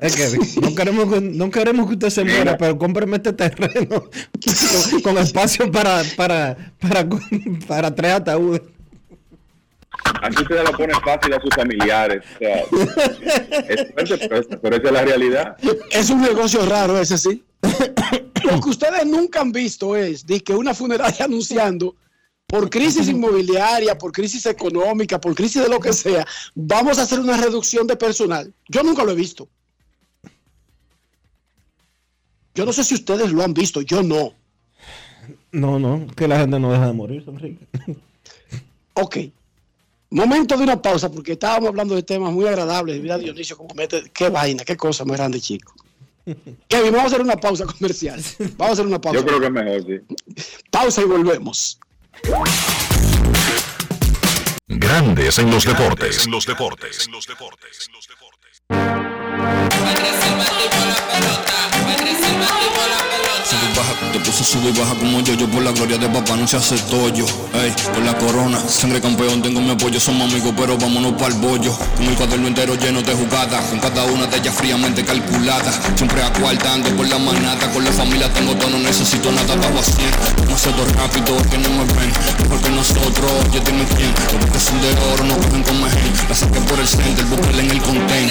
Es que no queremos que, no queremos que usted se muera, pero cómprame este terreno con, con espacio para, para, para, para tres ataúdes. Así se lo pone fácil a sus familiares. O sea, es fuerte, pero, es- pero esa es la realidad. Es un negocio raro ese, sí. Lo que ustedes nunca han visto es de que una funeraria anunciando por crisis inmobiliaria, por crisis económica, por crisis de lo que sea, vamos a hacer una reducción de personal. Yo nunca lo he visto. Yo no sé si ustedes lo han visto, yo no. No, no, que la gente no deja de morir, Enrique. Ok. Momento de una pausa, porque estábamos hablando de temas muy agradables. Mira, Dionisio, como mete, qué vaina, qué cosa más grande, chico. Kevin, vamos a hacer una pausa comercial. Vamos a hacer una pausa. Yo creo que es mejor, sí. Pausa y volvemos. Grandes en los deportes. En los deportes. Sube puso sube y baja como yo, yo por la gloria de papá no se hace tollo, ey, por la corona, sangre campeón, tengo mi apoyo, somos amigos, pero vámonos para el bollo, con el cuaderno entero lleno de jugadas, con cada una de ellas fríamente calculada, siempre acuartando por la manata, con la familia tengo todo, no necesito nada, bajo a 100, demasiado rápido que no me ven, mejor que nosotros, yo dime quién, los que son de oro no cogen con mejen, la saqué por el center, búsquela en el content.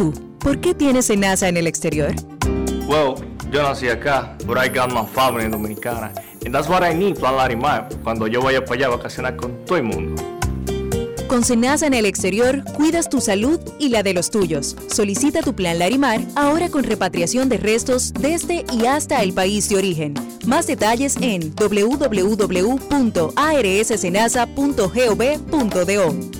Tú? ¿Por qué tienes enaza en el exterior? Well, yo nací acá, but I got my family dominicana. And that's what I need, Plan Larimar, cuando yo vaya para allá a vacacionar con todo el mundo. Con Senasa en el exterior, cuidas tu salud y la de los tuyos. Solicita tu plan Larimar ahora con repatriación de restos desde y hasta el país de origen. Más detalles en www.arssenasa.gov.do.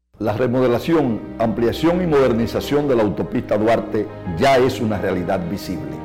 la remodelación, ampliación y modernización de la autopista Duarte ya es una realidad visible.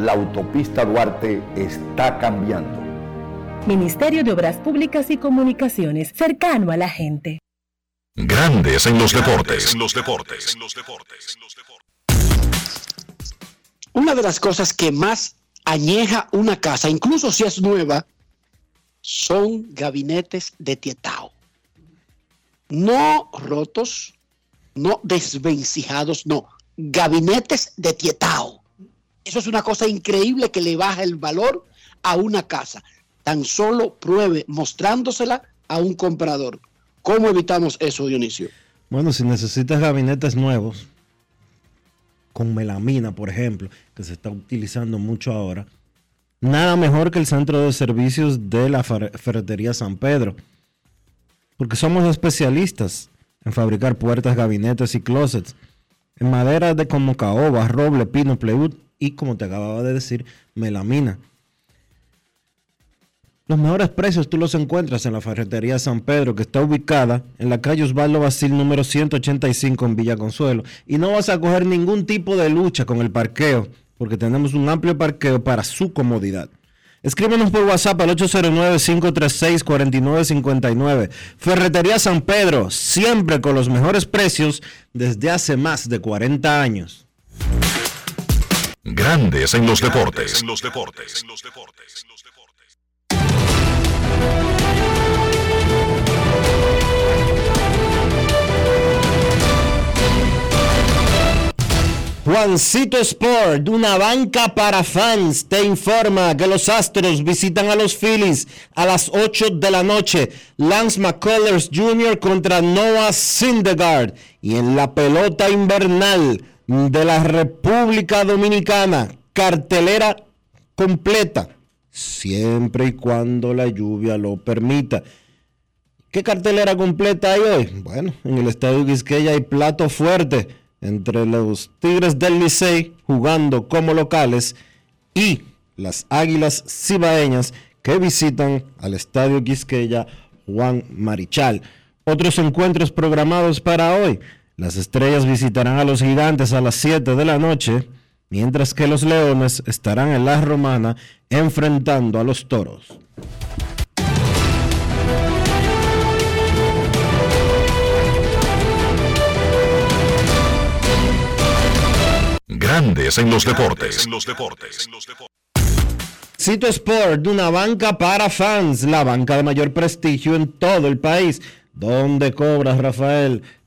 La autopista Duarte está cambiando. Ministerio de Obras Públicas y Comunicaciones, cercano a la gente. Grandes en los deportes. los deportes. Una de las cosas que más añeja una casa, incluso si es nueva, son gabinetes de tietao no rotos, no desvencijados, no, gabinetes de tietao. Eso es una cosa increíble que le baja el valor a una casa. Tan solo pruebe mostrándosela a un comprador. ¿Cómo evitamos eso, Dionisio? Bueno, si necesitas gabinetes nuevos, con melamina, por ejemplo, que se está utilizando mucho ahora, nada mejor que el centro de servicios de la ferretería San Pedro porque somos especialistas en fabricar puertas, gabinetes y closets en madera de como caoba, roble, pino, pleud y como te acababa de decir, melamina. Los mejores precios tú los encuentras en la ferretería San Pedro, que está ubicada en la calle Osvaldo Basil número 185 en Villa Consuelo. Y no vas a coger ningún tipo de lucha con el parqueo, porque tenemos un amplio parqueo para su comodidad. Escríbenos por WhatsApp al 809-536-4959. Ferretería San Pedro, siempre con los mejores precios desde hace más de 40 años. Grandes en los deportes. En los deportes. Juancito Sport, una banca para fans, te informa que los Astros visitan a los Phillies a las 8 de la noche. Lance McCullers Jr. contra Noah Syndergaard. Y en la pelota invernal de la República Dominicana, cartelera completa, siempre y cuando la lluvia lo permita. ¿Qué cartelera completa hay hoy? Bueno, en el Estadio Quisqueya hay plato fuerte entre los Tigres del Licey jugando como locales y las Águilas Cibaeñas que visitan al Estadio Quisqueya Juan Marichal. Otros encuentros programados para hoy. Las Estrellas visitarán a los Gigantes a las 7 de la noche, mientras que los Leones estarán en la Romana enfrentando a los Toros. Grandes en los deportes. Cito Sport, una banca para fans, la banca de mayor prestigio en todo el país. donde cobras, Rafael,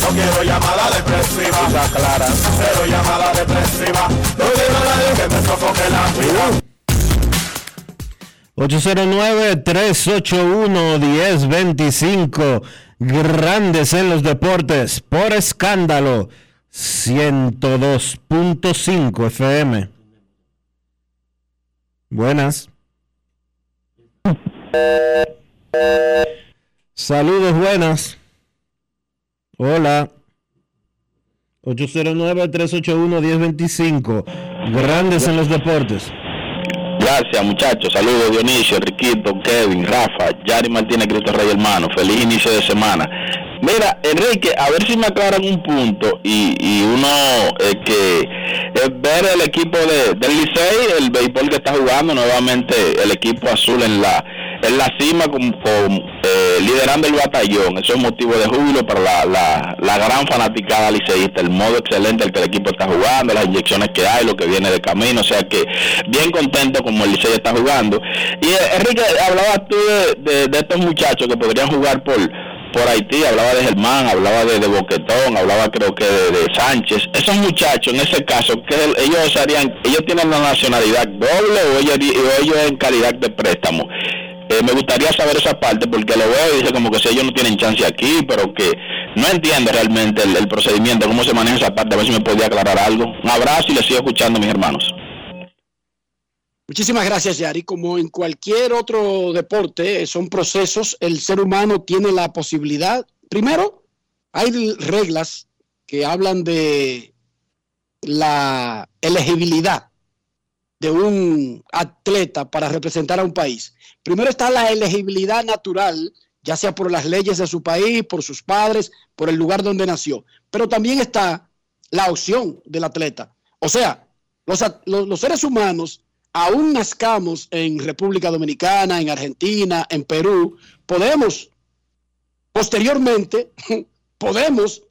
No quiero llamada depresiva. clara. Cero llamada depresiva. No quiero a nadie que me sofoque la vida. 809-381-1025. Grandes en los deportes. Por escándalo. 102.5 FM. Buenas. Saludos, buenas. Hola. 809-381-1025. Grandes en los deportes. Gracias, muchachos. Saludos, Dionisio, Riquito, Kevin, Rafa, Yari Martínez, Cristo Rey, hermano. Feliz inicio de semana. Mira, Enrique, a ver si me aclaran un punto y, y uno eh, que es ver el equipo de, del Licey, el béisbol que está jugando nuevamente el equipo azul en la en la cima con, eh, liderando el batallón. Eso es motivo de júbilo para la, la, la gran fanaticada liceísta, el modo excelente el que el equipo está jugando, las inyecciones que hay, lo que viene de camino, o sea que bien contento como el Licey está jugando. Y eh, Enrique, hablabas tú de, de estos muchachos que podrían jugar por por Haití, hablaba de Germán, hablaba de, Boquetón, hablaba creo que de, Sánchez. Esos muchachos, en ese caso, que ellos harían, ellos tienen la nacionalidad doble o ellos, ellos en calidad de préstamo. Eh, me gustaría saber esa parte porque lo veo y dice como que si ellos no tienen chance aquí, pero que no entiende realmente el, procedimiento, cómo se maneja esa parte, a ver si me podía aclarar algo. Un abrazo y les sigo escuchando, mis hermanos. Muchísimas gracias, Yari. Como en cualquier otro deporte, son procesos. El ser humano tiene la posibilidad. Primero, hay reglas que hablan de la elegibilidad de un atleta para representar a un país. Primero está la elegibilidad natural, ya sea por las leyes de su país, por sus padres, por el lugar donde nació. Pero también está la opción del atleta. O sea, los, los, seres humanos aún nazcamos en República Dominicana, en Argentina, en Perú, podemos, posteriormente, podemos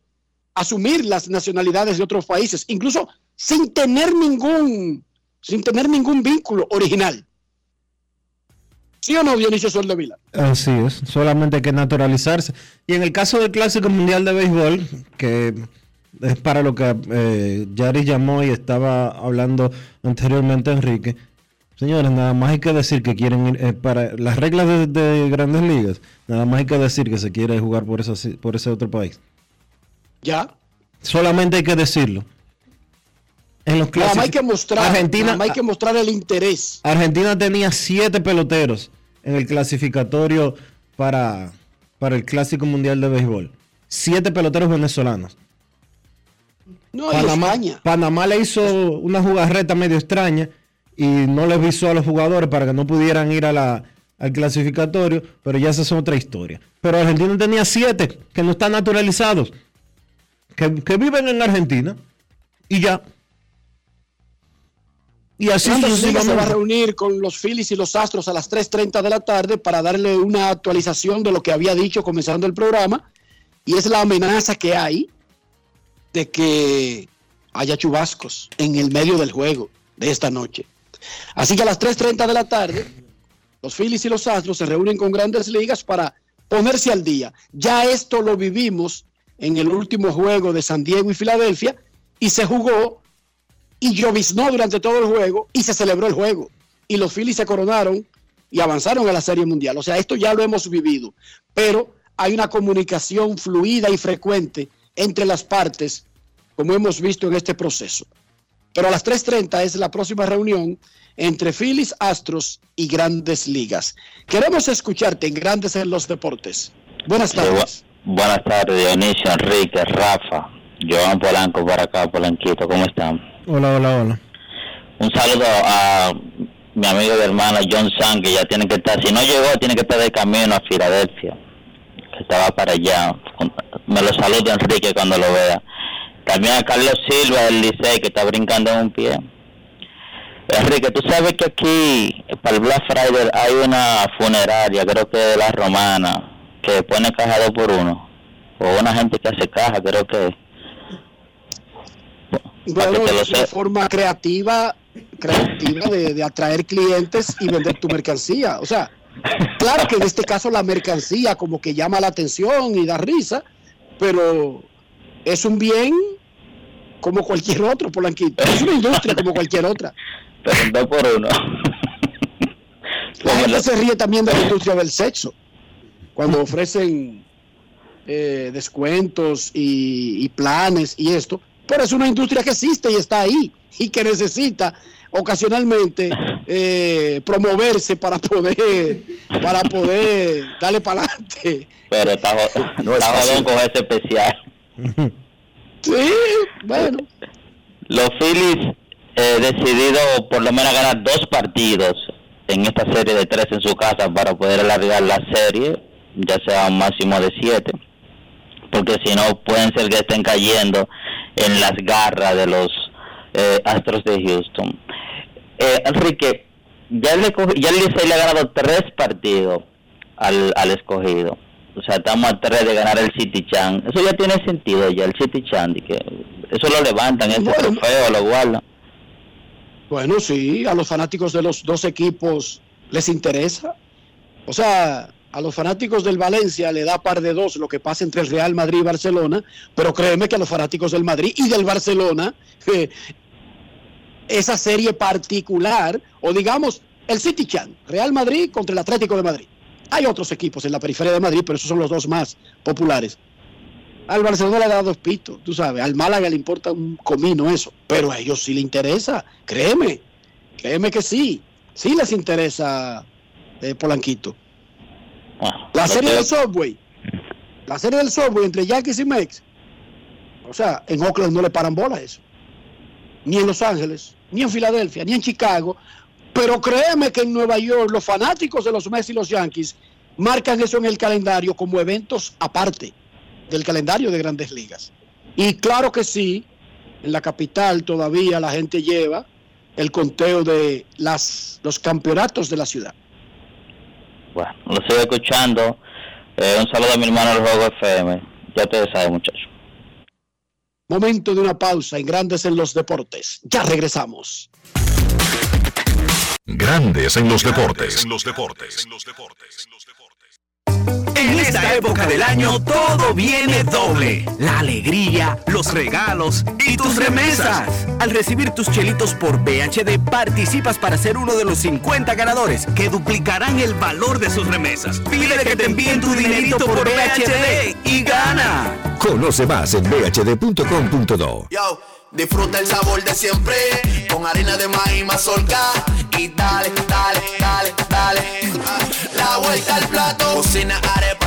asumir las nacionalidades de otros países, incluso sin tener ningún, sin tener ningún vínculo original. ¿Sí o no, Dionisio Sol de Vila? Así es, solamente hay que naturalizarse. Y en el caso del Clásico Mundial de Béisbol, que es para lo que eh, Yari llamó y estaba hablando anteriormente Enrique, Señores, nada más hay que decir que quieren ir eh, para las reglas de, grandes ligas, nada más hay que decir que se quiere jugar por, por ese otro país. Ya. Solamente hay que decirlo. En los más hay que mostrar, Argentina, hay que mostrar el interés. Argentina tenía siete peloteros en el clasificatorio para, para el Clásico Mundial de Béisbol. Siete peloteros venezolanos. No, Panamá, Panamá le hizo una jugarreta medio extraña y no les visó a los jugadores para que no pudieran ir a la, al clasificatorio, pero ya esa es otra historia. Pero Argentina tenía siete que no están naturalizados, que, viven en Argentina y ya. Y así se va a reunir con los Phillies y los Astros a las 3.30 de la tarde para darle una actualización de lo que había dicho comenzando el programa. Y es la amenaza que hay de que haya chubascos en el medio del juego de esta noche. Así que a las 3.30 de la tarde, los Phillies y los Astros se reúnen con grandes ligas para ponerse al día. Ya esto lo vivimos en el último juego de San Diego y Filadelfia y se jugó y lloviznó durante todo el juego y se celebró el juego. Y los Phillies se coronaron y avanzaron a la Serie Mundial. O sea, esto ya lo hemos vivido, pero hay una comunicación fluida y frecuente entre las partes, como hemos visto en este proceso. Pero a las 3.30 es la próxima reunión entre Phillies, Astros y Grandes Ligas. Queremos escucharte en Grandes en los Deportes. Buenas tardes. Buenas tardes, Dionisio, Enrique, Rafa, Joan Polanco por acá, Polanquito, ¿cómo están? Hola, hola, hola. Un saludo a mi amigo y hermano John San, que ya tiene que estar, si no llegó, tiene que estar de camino a Filadelfia, que estaba para allá. Me lo saluda Enrique cuando lo vea. También a Carlos Silva del Licey, que está brincando en un pie. Enrique, tú sabes que aquí, para el Black Friday, hay una funeraria, creo que de la romana, que pone caja dos por uno. O una gente que hace caja, creo que. Es una forma creativa, creativa de, de atraer clientes y vender tu mercancía. O sea, claro que en este caso la mercancía como que llama la atención y da risa, pero es un bien como cualquier otro, Polanquito. Es una industria como cualquier otra. Pero dos por uno. La gente se ríe también de la industria del sexo. Cuando ofrecen eh, descuentos y, y planes y esto. Pero es una industria que existe y está ahí y que necesita ocasionalmente eh, promoverse para poder para poder darle para adelante. Pero está, No es está jodón con ese especial. Sí, bueno. Los Phillies eh, decidido por lo menos ganar dos partidos en esta serie de tres en su casa para poder alargar la serie, ya sea un máximo de siete, porque si no pueden ser que estén cayendo en las garras de los eh, Astros de Houston. Eh, Enrique, ya le cogi- ya el Licey le ha ganado tres partidos al, al escogido. O sea, estamos a tres de ganar el City Chan. Eso ya tiene sentido ya, el City Chan, de que eso lo levantan, ese trofeo, lo guardan. Bueno, sí, a los fanáticos de los dos equipos les interesa. O sea, a los fanáticos del Valencia le da par de dos lo que pasa entre el Real Madrid y Barcelona, pero créeme que a los fanáticos del Madrid y del Barcelona, eh, esa serie particular, o digamos, el City Chan, Real Madrid contra el Atlético de Madrid. Hay otros equipos en la periferia de Madrid, pero esos son los dos más populares. Al Barcelona le da dos pitos, tú sabes. Al Málaga le importa un comino eso. Pero a ellos sí le interesa. Créeme. Créeme que sí. Sí les interesa eh, Polanquito. La serie del Subway. La serie del Subway entre Yankees y Mex. O sea, en Oakland no le paran bola a eso. Ni en Los Ángeles, ni en Filadelfia, ni en Chicago. Pero créeme que en Nueva York los fanáticos de los Mets y los Yankees marcan eso en el calendario como eventos aparte del calendario de grandes ligas. Y claro que sí, en la capital todavía la gente lleva el conteo de las, los campeonatos de la ciudad. Bueno, lo sigo escuchando. Eh, un saludo a mi hermano del Juego FM. Ya ustedes saben, muchachos. Momento de una pausa en Grandes en los Deportes. Ya regresamos. Grandes en los deportes. En los deportes. En esta época del año todo viene doble. La alegría, los regalos y tus remesas. Al recibir tus chelitos por BHD participas para ser uno de los 50 ganadores que duplicarán el valor de sus remesas. Pide que te envíen tu dinerito por BHD y gana. Conoce más en bhd.com.do. Yo, disfruta el sabor de siempre con harina de maíz mazorca y dale, dale, dale, dale. Ah, La vuelta al plato, cocina arepa,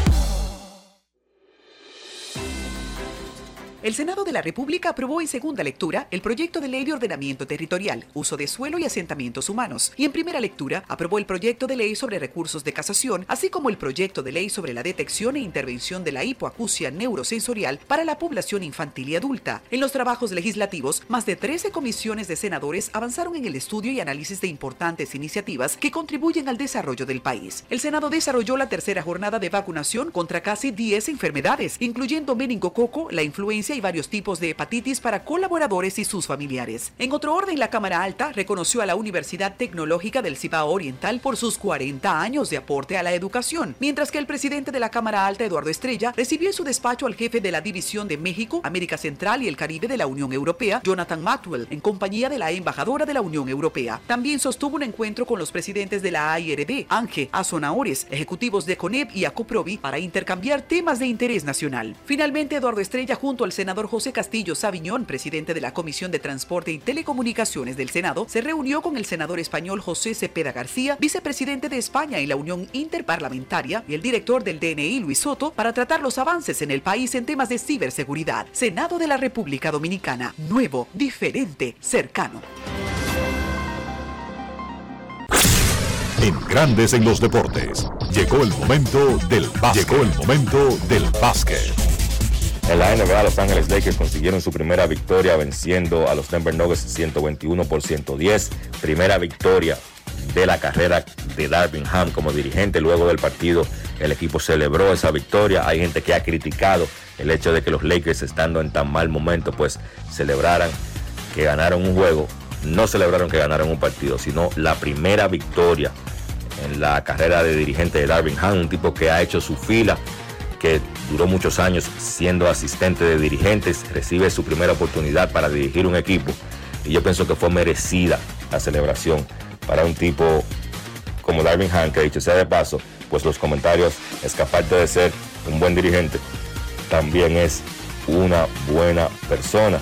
El Senado de la República aprobó en segunda lectura el proyecto de ley de ordenamiento territorial, uso de suelo y asentamientos humanos, y en primera lectura aprobó el proyecto de ley sobre recursos de casación, así como el proyecto de ley sobre la detección e intervención de la hipoacusia neurosensorial para la población infantil y adulta. En los trabajos legislativos, más de 13 comisiones de senadores avanzaron en el estudio y análisis de importantes iniciativas que contribuyen al desarrollo del país. El Senado desarrolló la tercera jornada de vacunación contra casi 10 enfermedades, incluyendo meningococo, la influencia y varios tipos de hepatitis para colaboradores y sus familiares. En otro orden, la Cámara Alta reconoció a la Universidad Tecnológica del Cibao Oriental por sus 40 años de aporte a la educación, mientras que el presidente de la Cámara Alta, Eduardo Estrella, recibió en su despacho al jefe de la División de México, América Central y el Caribe de la Unión Europea, Jonathan Matwell, en compañía de la embajadora de la Unión Europea. También sostuvo un encuentro con los presidentes de la AIRD, Ángel Azonaores, ejecutivos de CONEP y ACOPROVI para intercambiar temas de interés nacional. Finalmente, Eduardo Estrella, junto al senador José Castillo Sabiñón, presidente de la Comisión de Transporte y Telecomunicaciones del Senado, se reunió con el senador español José Cepeda García, vicepresidente de España en la Unión Interparlamentaria, y el director del DNI, Luis Soto, para tratar los avances en el país en temas de ciberseguridad. Senado de la República Dominicana, nuevo, diferente, cercano. En Grandes en los Deportes, llegó el momento del básquet. Llegó el momento del básquet. En la NBA, Los Ángeles Lakers consiguieron su primera victoria venciendo a los Denver Nuggets 121 por 110. Primera victoria de la carrera de Darvin Ham como dirigente. Luego del partido, el equipo celebró esa victoria. Hay gente que ha criticado el hecho de que los Lakers, estando en tan mal momento, pues celebraran que ganaron un juego. No celebraron que ganaron un partido, sino la primera victoria en la carrera de dirigente de Darvin Ham, un tipo que ha hecho su fila, que duró muchos años siendo asistente de dirigentes, recibe su primera oportunidad para dirigir un equipo y yo pienso que fue merecida la celebración para un tipo como Darvin Ham, que dicho sea de paso, pues los comentarios es capaz de ser un buen dirigente, también es una buena persona.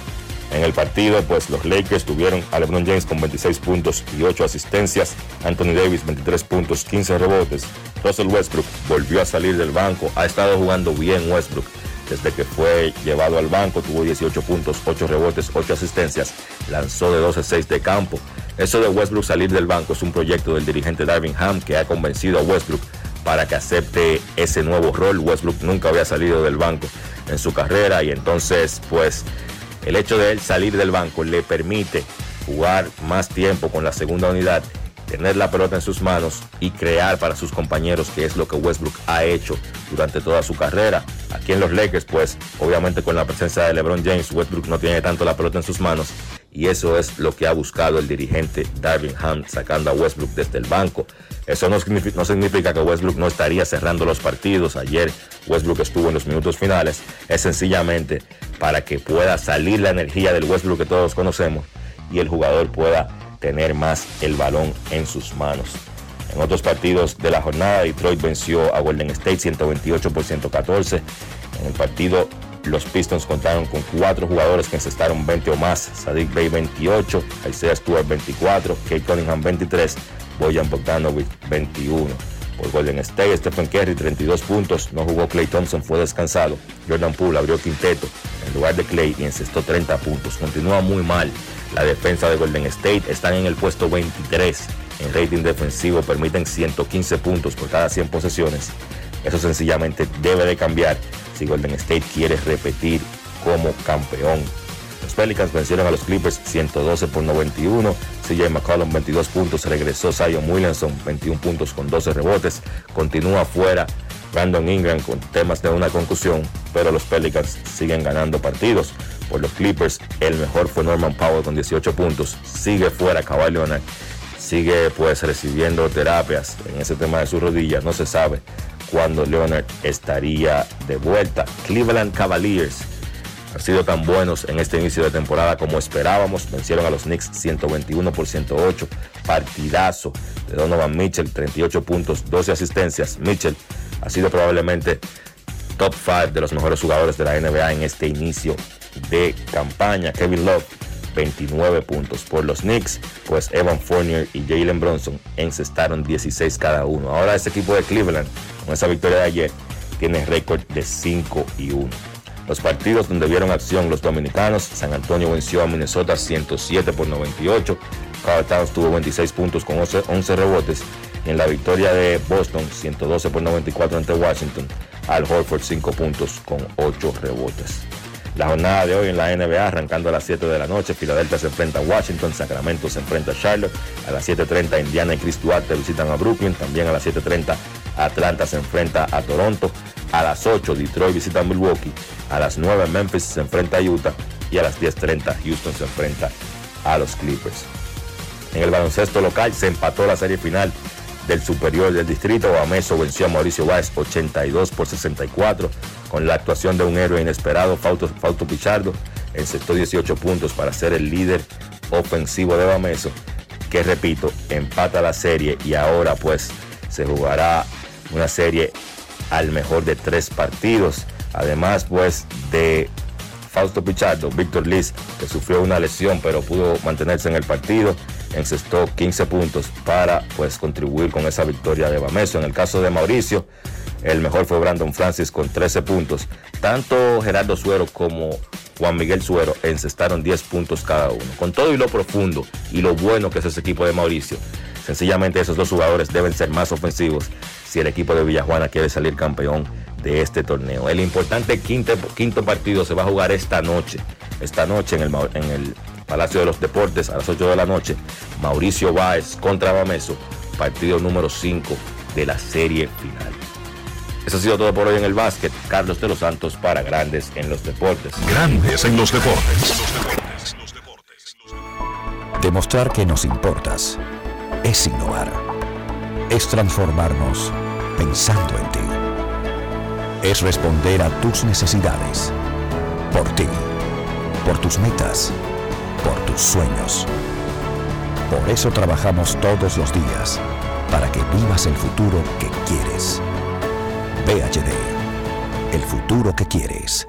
En el partido, pues los Lakers tuvieron a LeBron James con 26 puntos y 8 asistencias, Anthony Davis 23 puntos, 15 rebotes. Russell Westbrook volvió a salir del banco, ha estado jugando bien Westbrook desde que fue llevado al banco, tuvo 18 puntos, 8 rebotes, 8 asistencias, lanzó de 12-6 de campo. Eso de Westbrook salir del banco es un proyecto del dirigente Darvin Ham que ha convencido a Westbrook para que acepte ese nuevo rol. Westbrook nunca había salido del banco en su carrera y entonces pues el hecho de él salir del banco le permite jugar más tiempo con la segunda unidad, tener la pelota en sus manos y crear para sus compañeros, que es lo que Westbrook ha hecho durante toda su carrera. Aquí en los Lakers, pues obviamente con la presencia de LeBron James, Westbrook no tiene tanto la pelota en sus manos y eso es lo que ha buscado el dirigente Darvin Ham sacando a Westbrook desde el banco. Eso no significa, no significa, que Westbrook no estaría cerrando los partidos. Ayer Westbrook estuvo en los minutos finales. Es sencillamente para que pueda salir la energía del Westbrook que todos conocemos y el jugador pueda tener más el balón en sus manos. En otros partidos de la jornada, Detroit venció a Golden State 128 por 114. En el partido los Pistons contaron con cuatro jugadores que encestaron 20 o más. Sadiq Bey 28, Isaiah Stewart 24, Kate Cunningham 23, Boyan Bogdanovic 21. Por Golden State, Stephen Curry 32 puntos, no jugó Clay Thompson, fue descansado. Jordan Poole abrió quinteto en lugar de Clay y encestó 30 puntos. Continúa muy mal la defensa de Golden State, están en el puesto 23 en rating defensivo, permiten 115 puntos por cada 100 posesiones. Eso sencillamente debe de cambiar si Golden State quiere repetir como campeón. Los Pelicans vencieron a los Clippers 112 por 91. CJ McCollum 22 puntos. Regresó Zion Williamson 21 puntos con 12 rebotes. Continúa fuera Brandon Ingram con temas de una concusión. Pero los Pelicans siguen ganando partidos. Por los Clippers el mejor fue Norman Powell con 18 puntos. Sigue fuera Kawhi. Sigue pues recibiendo terapias en ese tema de sus rodillas. No se sabe cuándo Leonard estaría de vuelta. Cleveland Cavaliers han sido tan buenos en este inicio de temporada como esperábamos. Vencieron a los Knicks 121 por 108. Partidazo de Donovan Mitchell, 38 puntos, 12 asistencias. Mitchell ha sido probablemente top 5 de los mejores jugadores de la NBA en este inicio de campaña. Kevin Love 29 puntos. Por los Knicks, pues Evan Fournier y Jalen Bronson encestaron 16 cada uno. Ahora ese equipo de Cleveland, con esa victoria de ayer, tiene récord de 5 y 1. Los partidos donde vieron acción los dominicanos, San Antonio venció a Minnesota 107 por 98, Carl Towns tuvo 26 puntos con 11, 11 rebotes, en la victoria de Boston 112 por 94 ante Washington, Al Horford 5 puntos con 8 rebotes. La jornada de hoy en la NBA arrancando a las 7 de la noche. Filadelfia se enfrenta a Washington, Sacramento se enfrenta a Charlotte. A las 7.30 Indiana y Chris Duarte visitan a Brooklyn. También a las 7.30 Atlanta se enfrenta a Toronto. A las 8 Detroit visita a Milwaukee. A las 9 Memphis se enfrenta a Utah. Y a las 10.30 Houston se enfrenta a los Clippers. En el baloncesto local se empató la serie final del superior del distrito. Bameso venció a Mauricio Báez 82 por 64 con la actuación de un héroe inesperado, Fausto, Fausto Pichardo, encestó 18 puntos para ser el líder ofensivo de Bameso, que repito, empata la serie y ahora pues se jugará una serie al mejor de tres partidos. Además pues de Fausto Pichardo, Víctor Liz, que sufrió una lesión pero pudo mantenerse en el partido, encestó 15 puntos para pues contribuir con esa victoria de Bameso. En el caso de Mauricio, el mejor fue Brandon Francis con 13 puntos. Tanto Gerardo Suero como Juan Miguel Suero encestaron 10 puntos cada uno. Con todo y lo profundo y lo bueno que es ese equipo de Mauricio, sencillamente esos dos jugadores deben ser más ofensivos si el equipo de Villajuana quiere salir campeón de este torneo. El importante quinto, quinto partido se va a jugar esta noche. Esta noche en el, en el Palacio de los Deportes a las 8 de la noche. Mauricio Báez contra Bameso, partido número 5 de la serie final. Eso ha sido todo por hoy en el básquet. Carlos de los Santos para Grandes en los Deportes. Grandes en los Deportes. Demostrar que nos importas es innovar. Es transformarnos pensando en ti. Es responder a tus necesidades. Por ti. Por tus metas. Por tus sueños. Por eso trabajamos todos los días. Para que vivas el futuro que quieres. PHD, el futuro que quieres.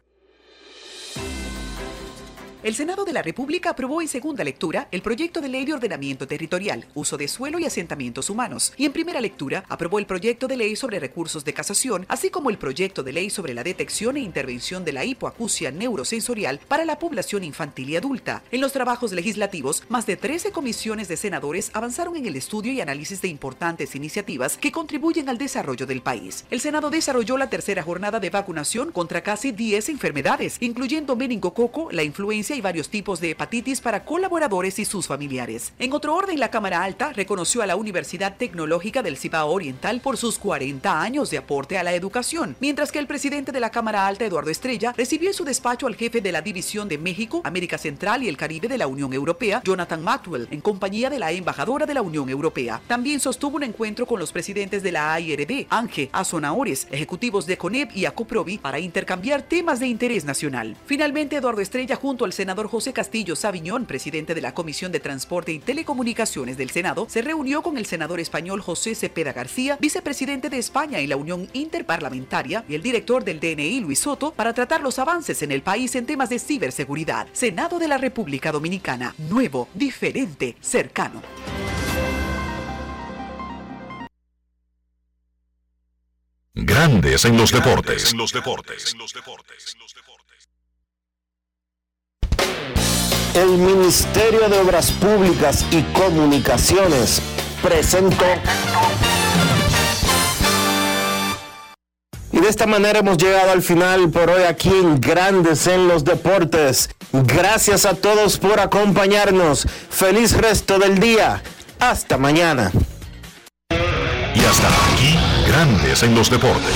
El Senado de la República aprobó en segunda lectura el proyecto de ley de ordenamiento territorial, uso de suelo y asentamientos humanos, y en primera lectura aprobó el proyecto de ley sobre recursos de casación, así como el proyecto de ley sobre la detección e intervención de la hipoacusia neurosensorial para la población infantil y adulta. En los trabajos legislativos, más de 13 comisiones de senadores avanzaron en el estudio y análisis de importantes iniciativas que contribuyen al desarrollo del país. El Senado desarrolló la tercera jornada de vacunación contra casi 10 enfermedades, incluyendo meningococo, la influencia y varios tipos de hepatitis para colaboradores y sus familiares. En otro orden, la Cámara Alta reconoció a la Universidad Tecnológica del Cibao Oriental por sus 40 años de aporte a la educación, mientras que el presidente de la Cámara Alta, Eduardo Estrella, recibió en su despacho al jefe de la División de México, América Central y el Caribe de la Unión Europea, Jonathan Matwell, en compañía de la embajadora de la Unión Europea. También sostuvo un encuentro con los presidentes de la AIRD, Ángel Azonaores, ejecutivos de CONEP y ACOPROVI para intercambiar temas de interés nacional. Finalmente, Eduardo Estrella, junto al senador José Castillo Saviñón, presidente de la Comisión de Transporte y Telecomunicaciones del Senado, se reunió con el senador español José Cepeda García, vicepresidente de España en la Unión Interparlamentaria, y el director del DNI, Luis Soto, para tratar los avances en el país en temas de ciberseguridad. Senado de la República Dominicana, nuevo, diferente, cercano. Grandes en los deportes. El Ministerio de Obras Públicas y Comunicaciones presentó. Y de esta manera hemos llegado al final por hoy aquí en Grandes en los Deportes. Gracias a todos por acompañarnos. Feliz resto del día. Hasta mañana. Y hasta aquí, Grandes en los Deportes.